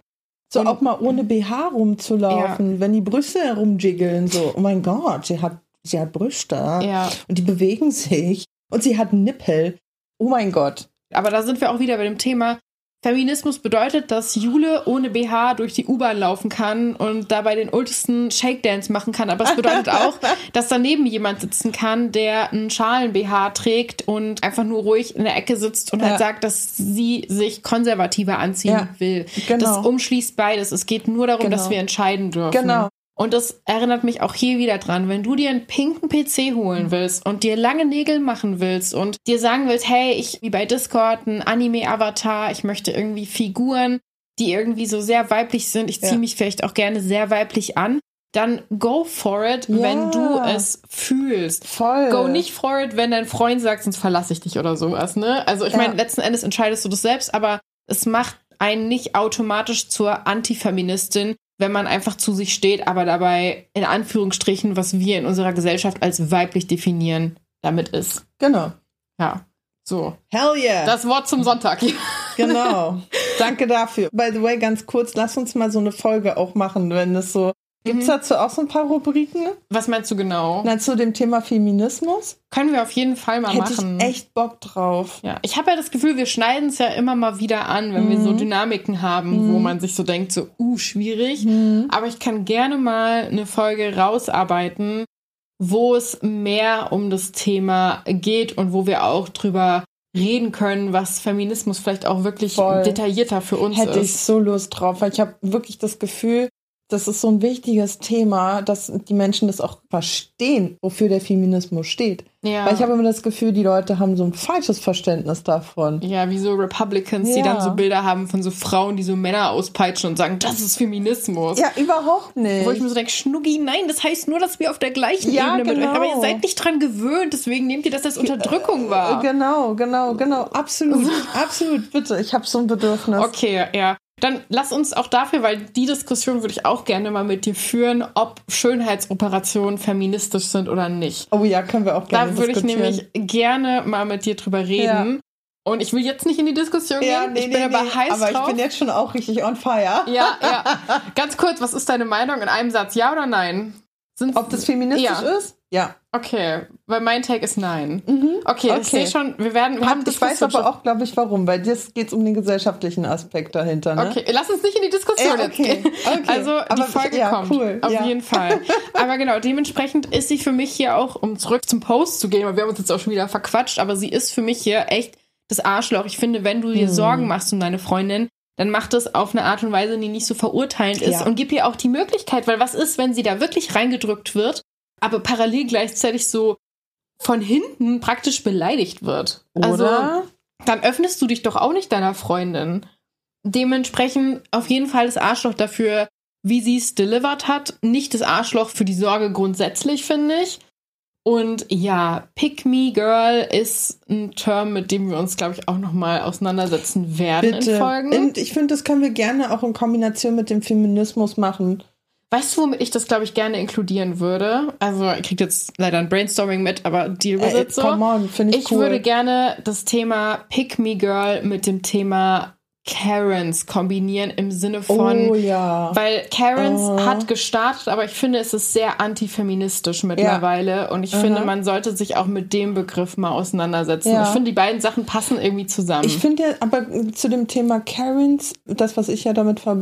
So und, auch mal ohne BH rumzulaufen, ja. wenn die Brüste herumjiggeln, so, oh mein Gott, sie hat, sie hat Brüste. Ja. Und die bewegen sich. Und sie hat Nippel. Oh mein Gott. Aber da sind wir auch wieder bei dem Thema, Feminismus bedeutet, dass Jule ohne BH durch die U-Bahn laufen kann und dabei den ultesten Shake-Dance machen kann. Aber es bedeutet auch, dass daneben jemand sitzen kann, der einen Schalen-BH trägt und einfach nur ruhig in der Ecke sitzt und halt ja. halt sagt, dass sie sich konservativer anziehen ja, will. Genau. Das umschließt beides. Es geht nur darum, genau. dass wir entscheiden dürfen. Genau. Und das erinnert mich auch hier wieder dran, wenn du dir einen pinken PC holen willst und dir lange Nägel machen willst und dir sagen willst, hey, ich wie bei Discord ein Anime-Avatar, ich möchte irgendwie Figuren, die irgendwie so sehr weiblich sind, ich ziehe ja. mich vielleicht auch gerne sehr weiblich an, dann go for it, ja. wenn du es fühlst. Voll. Go nicht for it, wenn dein Freund sagt, sonst verlasse ich dich oder sowas, ne? Also ich ja. meine, letzten Endes entscheidest du das selbst, aber es macht einen nicht automatisch zur Antifeministin, wenn man einfach zu sich steht, aber dabei in Anführungsstrichen, was wir in unserer Gesellschaft als weiblich definieren, damit ist. Genau. Ja. So. Hell yeah. Das Wort zum Sonntag. genau. Danke dafür. By the way, ganz kurz, lass uns mal so eine Folge auch machen, wenn es so Gibt es mhm. dazu auch so ein paar Rubriken? Was meinst du genau? Na, zu dem Thema Feminismus? Können wir auf jeden Fall mal Hätte machen. Ich echt Bock drauf. Ja, ich habe ja das Gefühl, wir schneiden es ja immer mal wieder an, wenn mhm. wir so mhm. Dynamiken haben, mhm. wo man sich so denkt, so, uh, schwierig. Mhm. Aber ich kann gerne mal eine Folge rausarbeiten, wo es mehr um das Thema geht und wo wir auch drüber reden können, was Feminismus vielleicht auch wirklich Voll. detaillierter für uns Hätte ist. Hätte ich so Lust drauf, weil ich habe wirklich das Gefühl, das ist so ein wichtiges Thema, dass die Menschen das auch verstehen, wofür der Feminismus steht. Ja. Weil ich habe immer das Gefühl, die Leute haben so ein falsches Verständnis davon. Ja, wie so Republicans, ja. die dann so Bilder haben von so Frauen, die so Männer auspeitschen und sagen, das ist Feminismus. Ja, überhaupt nicht. Wo ich mir so denke, Schnuggi, nein, das heißt nur, dass wir auf der gleichen ja, Ebene genau. mit euch, aber ihr seid nicht dran gewöhnt, deswegen nehmt ihr das als Unterdrückung wahr. Genau, genau, genau, absolut, absolut, bitte, ich habe so ein Bedürfnis. Okay, ja. Dann lass uns auch dafür, weil die Diskussion würde ich auch gerne mal mit dir führen, ob Schönheitsoperationen feministisch sind oder nicht. Oh ja, können wir auch gerne Da würde ich nämlich gerne mal mit dir drüber reden. Ja. Und ich will jetzt nicht in die Diskussion ja, gehen. Nee, ich bin nee, aber nee. heiß Aber drauf. ich bin jetzt schon auch richtig on fire. Ja, ja. Ganz kurz, was ist deine Meinung in einem Satz? Ja oder nein? Sind's, Ob das feministisch ja. ist? Ja. Okay, weil mein Take ist nein. Mhm. Okay, okay, ich sehe schon, wir werden. Wir haben ich weiß aber auch, glaube ich, warum, weil jetzt geht es um den gesellschaftlichen Aspekt dahinter. Ne? Okay, lass uns nicht in die Diskussion ja, okay. gehen. Okay. Also aber die Folge ja, kommt. Cool. Auf ja. jeden Fall. aber genau, dementsprechend ist sie für mich hier auch, um zurück zum Post zu gehen, weil wir haben uns jetzt auch schon wieder verquatscht, aber sie ist für mich hier echt das Arschloch. Ich finde, wenn du dir hm. Sorgen machst um deine Freundin, dann mach das auf eine Art und Weise, die nicht so verurteilend ist ja. und gib ihr auch die Möglichkeit, weil was ist, wenn sie da wirklich reingedrückt wird, aber parallel gleichzeitig so von hinten praktisch beleidigt wird. Also, Oder? Also, dann öffnest du dich doch auch nicht deiner Freundin. Dementsprechend auf jeden Fall das Arschloch dafür, wie sie es delivered hat. Nicht das Arschloch für die Sorge grundsätzlich, finde ich. Und ja, Pick Me Girl ist ein Term, mit dem wir uns, glaube ich, auch nochmal auseinandersetzen werden Bitte. in Folgen. Und ich finde, das können wir gerne auch in Kombination mit dem Feminismus machen. Weißt du, womit ich das, glaube ich, gerne inkludieren würde? Also, ihr kriegt jetzt leider ein Brainstorming mit, aber deal with it so. Come on, finde ich, ich cool. Ich würde gerne das Thema Pick Me Girl mit dem Thema Karens kombinieren im Sinne von, oh, ja. weil Karens uh. hat gestartet, aber ich finde, es ist sehr antifeministisch mittlerweile ja. und ich -huh. finde, man sollte sich auch mit dem Begriff mal auseinandersetzen. Ja. Ich finde, die beiden Sachen passen irgendwie zusammen. Ich finde ja, aber zu dem Thema Karens, das, was ich ja damit ver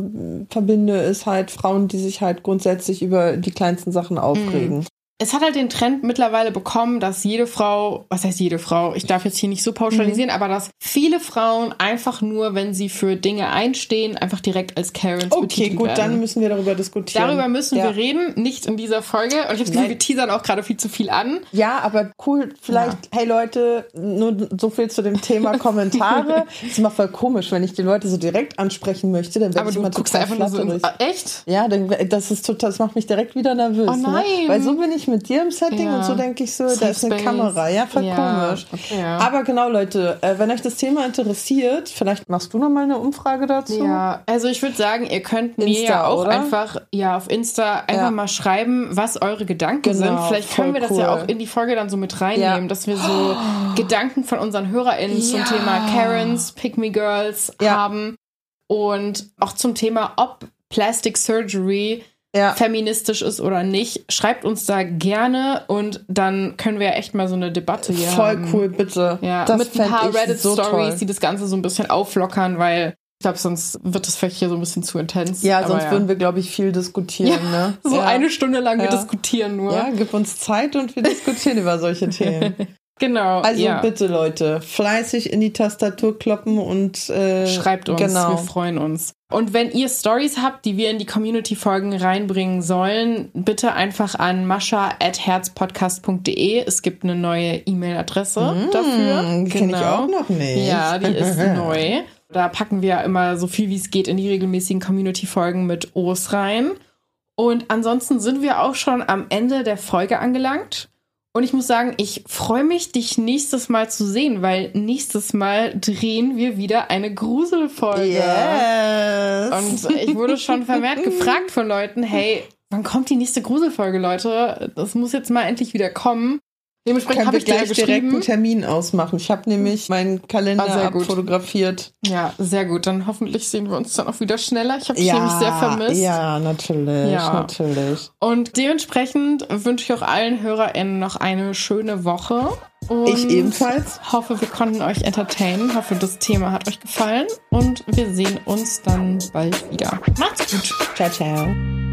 verbinde, ist halt Frauen, die sich halt grundsätzlich über die kleinsten Sachen aufregen. Mm es hat halt den Trend mittlerweile bekommen, dass jede Frau, was heißt jede Frau, ich darf jetzt hier nicht so pauschalisieren, mhm. aber dass viele Frauen einfach nur, wenn sie für Dinge einstehen, einfach direkt als Karens Okay, gut, werden. dann müssen wir darüber diskutieren. Darüber müssen ja. wir reden, nicht in dieser Folge. Und ich habe Gefühl, wir teasern auch gerade viel zu viel an. Ja, aber cool, vielleicht, ja. hey Leute, nur so viel zu dem Thema Kommentare. das ist immer voll komisch, wenn ich die Leute so direkt ansprechen möchte, dann werde ich immer total einfach nur so in, Echt? Ja, dann, das ist total, das macht mich direkt wieder nervös. Oh ne? nein. Ne? Weil so bin ich mit dir im Setting ja. und so denke ich so, Safe da ist eine Space. Kamera. Ja, voll ja. komisch. Ja. Aber genau, Leute, äh, wenn euch das Thema interessiert, vielleicht machst du noch mal eine Umfrage dazu. Ja, also ich würde sagen, ihr könnt mir ja auch oder? einfach ja auf Insta einfach mal schreiben, was eure Gedanken genau, sind. Vielleicht können wir das cool. ja auch in die Folge dann so mit reinnehmen, dass wir so oh. Gedanken von unseren HörerInnen zum Thema Karens, Pick Me Girls haben und auch zum Thema, ob Plastic Surgery ja. feministisch ist oder nicht. Schreibt uns da gerne und dann können wir echt mal so eine Debatte hier Voll haben. cool, bitte. Ja, das mit ein paar Reddit-Stories, so die das Ganze so ein bisschen auflockern, weil Ich glaube, sonst wird das vielleicht hier so ein bisschen zu intens. Ja, Aber sonst würden wir, glaube ich, viel diskutieren. ja, Ne? so ja. eine Stunde lang wir Ja. diskutieren nur. Ja, gib uns Zeit und wir diskutieren über solche Themen. Genau. Also ja. bitte, Leute, fleißig in die Tastatur kloppen und äh, Schreibt uns, Genau. wir freuen uns. Und wenn ihr Stories habt, die wir in die Community-Folgen reinbringen sollen, bitte einfach an mascha.herzpodcast.de. Es gibt eine neue E-Mail-Adresse dafür. Hm, Genau. Kenne ich auch noch nicht. Ja, die ist neu. Da packen wir immer so viel wie es geht in die regelmäßigen Community-Folgen mit O's rein. Und ansonsten sind wir auch schon am Ende der Folge angelangt. Und ich muss sagen, ich freue mich, dich nächstes Mal zu sehen, weil nächstes Mal drehen wir wieder eine Gruselfolge. Yes. Und ich wurde schon vermehrt gefragt von Leuten, hey, wann kommt die nächste Gruselfolge, Leute? Das muss jetzt mal endlich wieder kommen. Dementsprechend habe ich dir gleich direkt einen. Termin ausmachen. Ich habe nämlich meinen Kalender Ah, abfotografiert. Ja, sehr gut. Dann hoffentlich sehen wir uns dann auch wieder schneller. Ich habe dich nämlich sehr vermisst. Ja, natürlich, Ja. natürlich. Und dementsprechend wünsche ich auch allen HörerInnen noch eine schöne Woche. Und Ich ebenfalls. hoffe, wir konnten euch entertainen. Hoffe, das Thema hat euch gefallen. Und wir sehen uns dann bald wieder. Macht's gut. Ciao, ciao.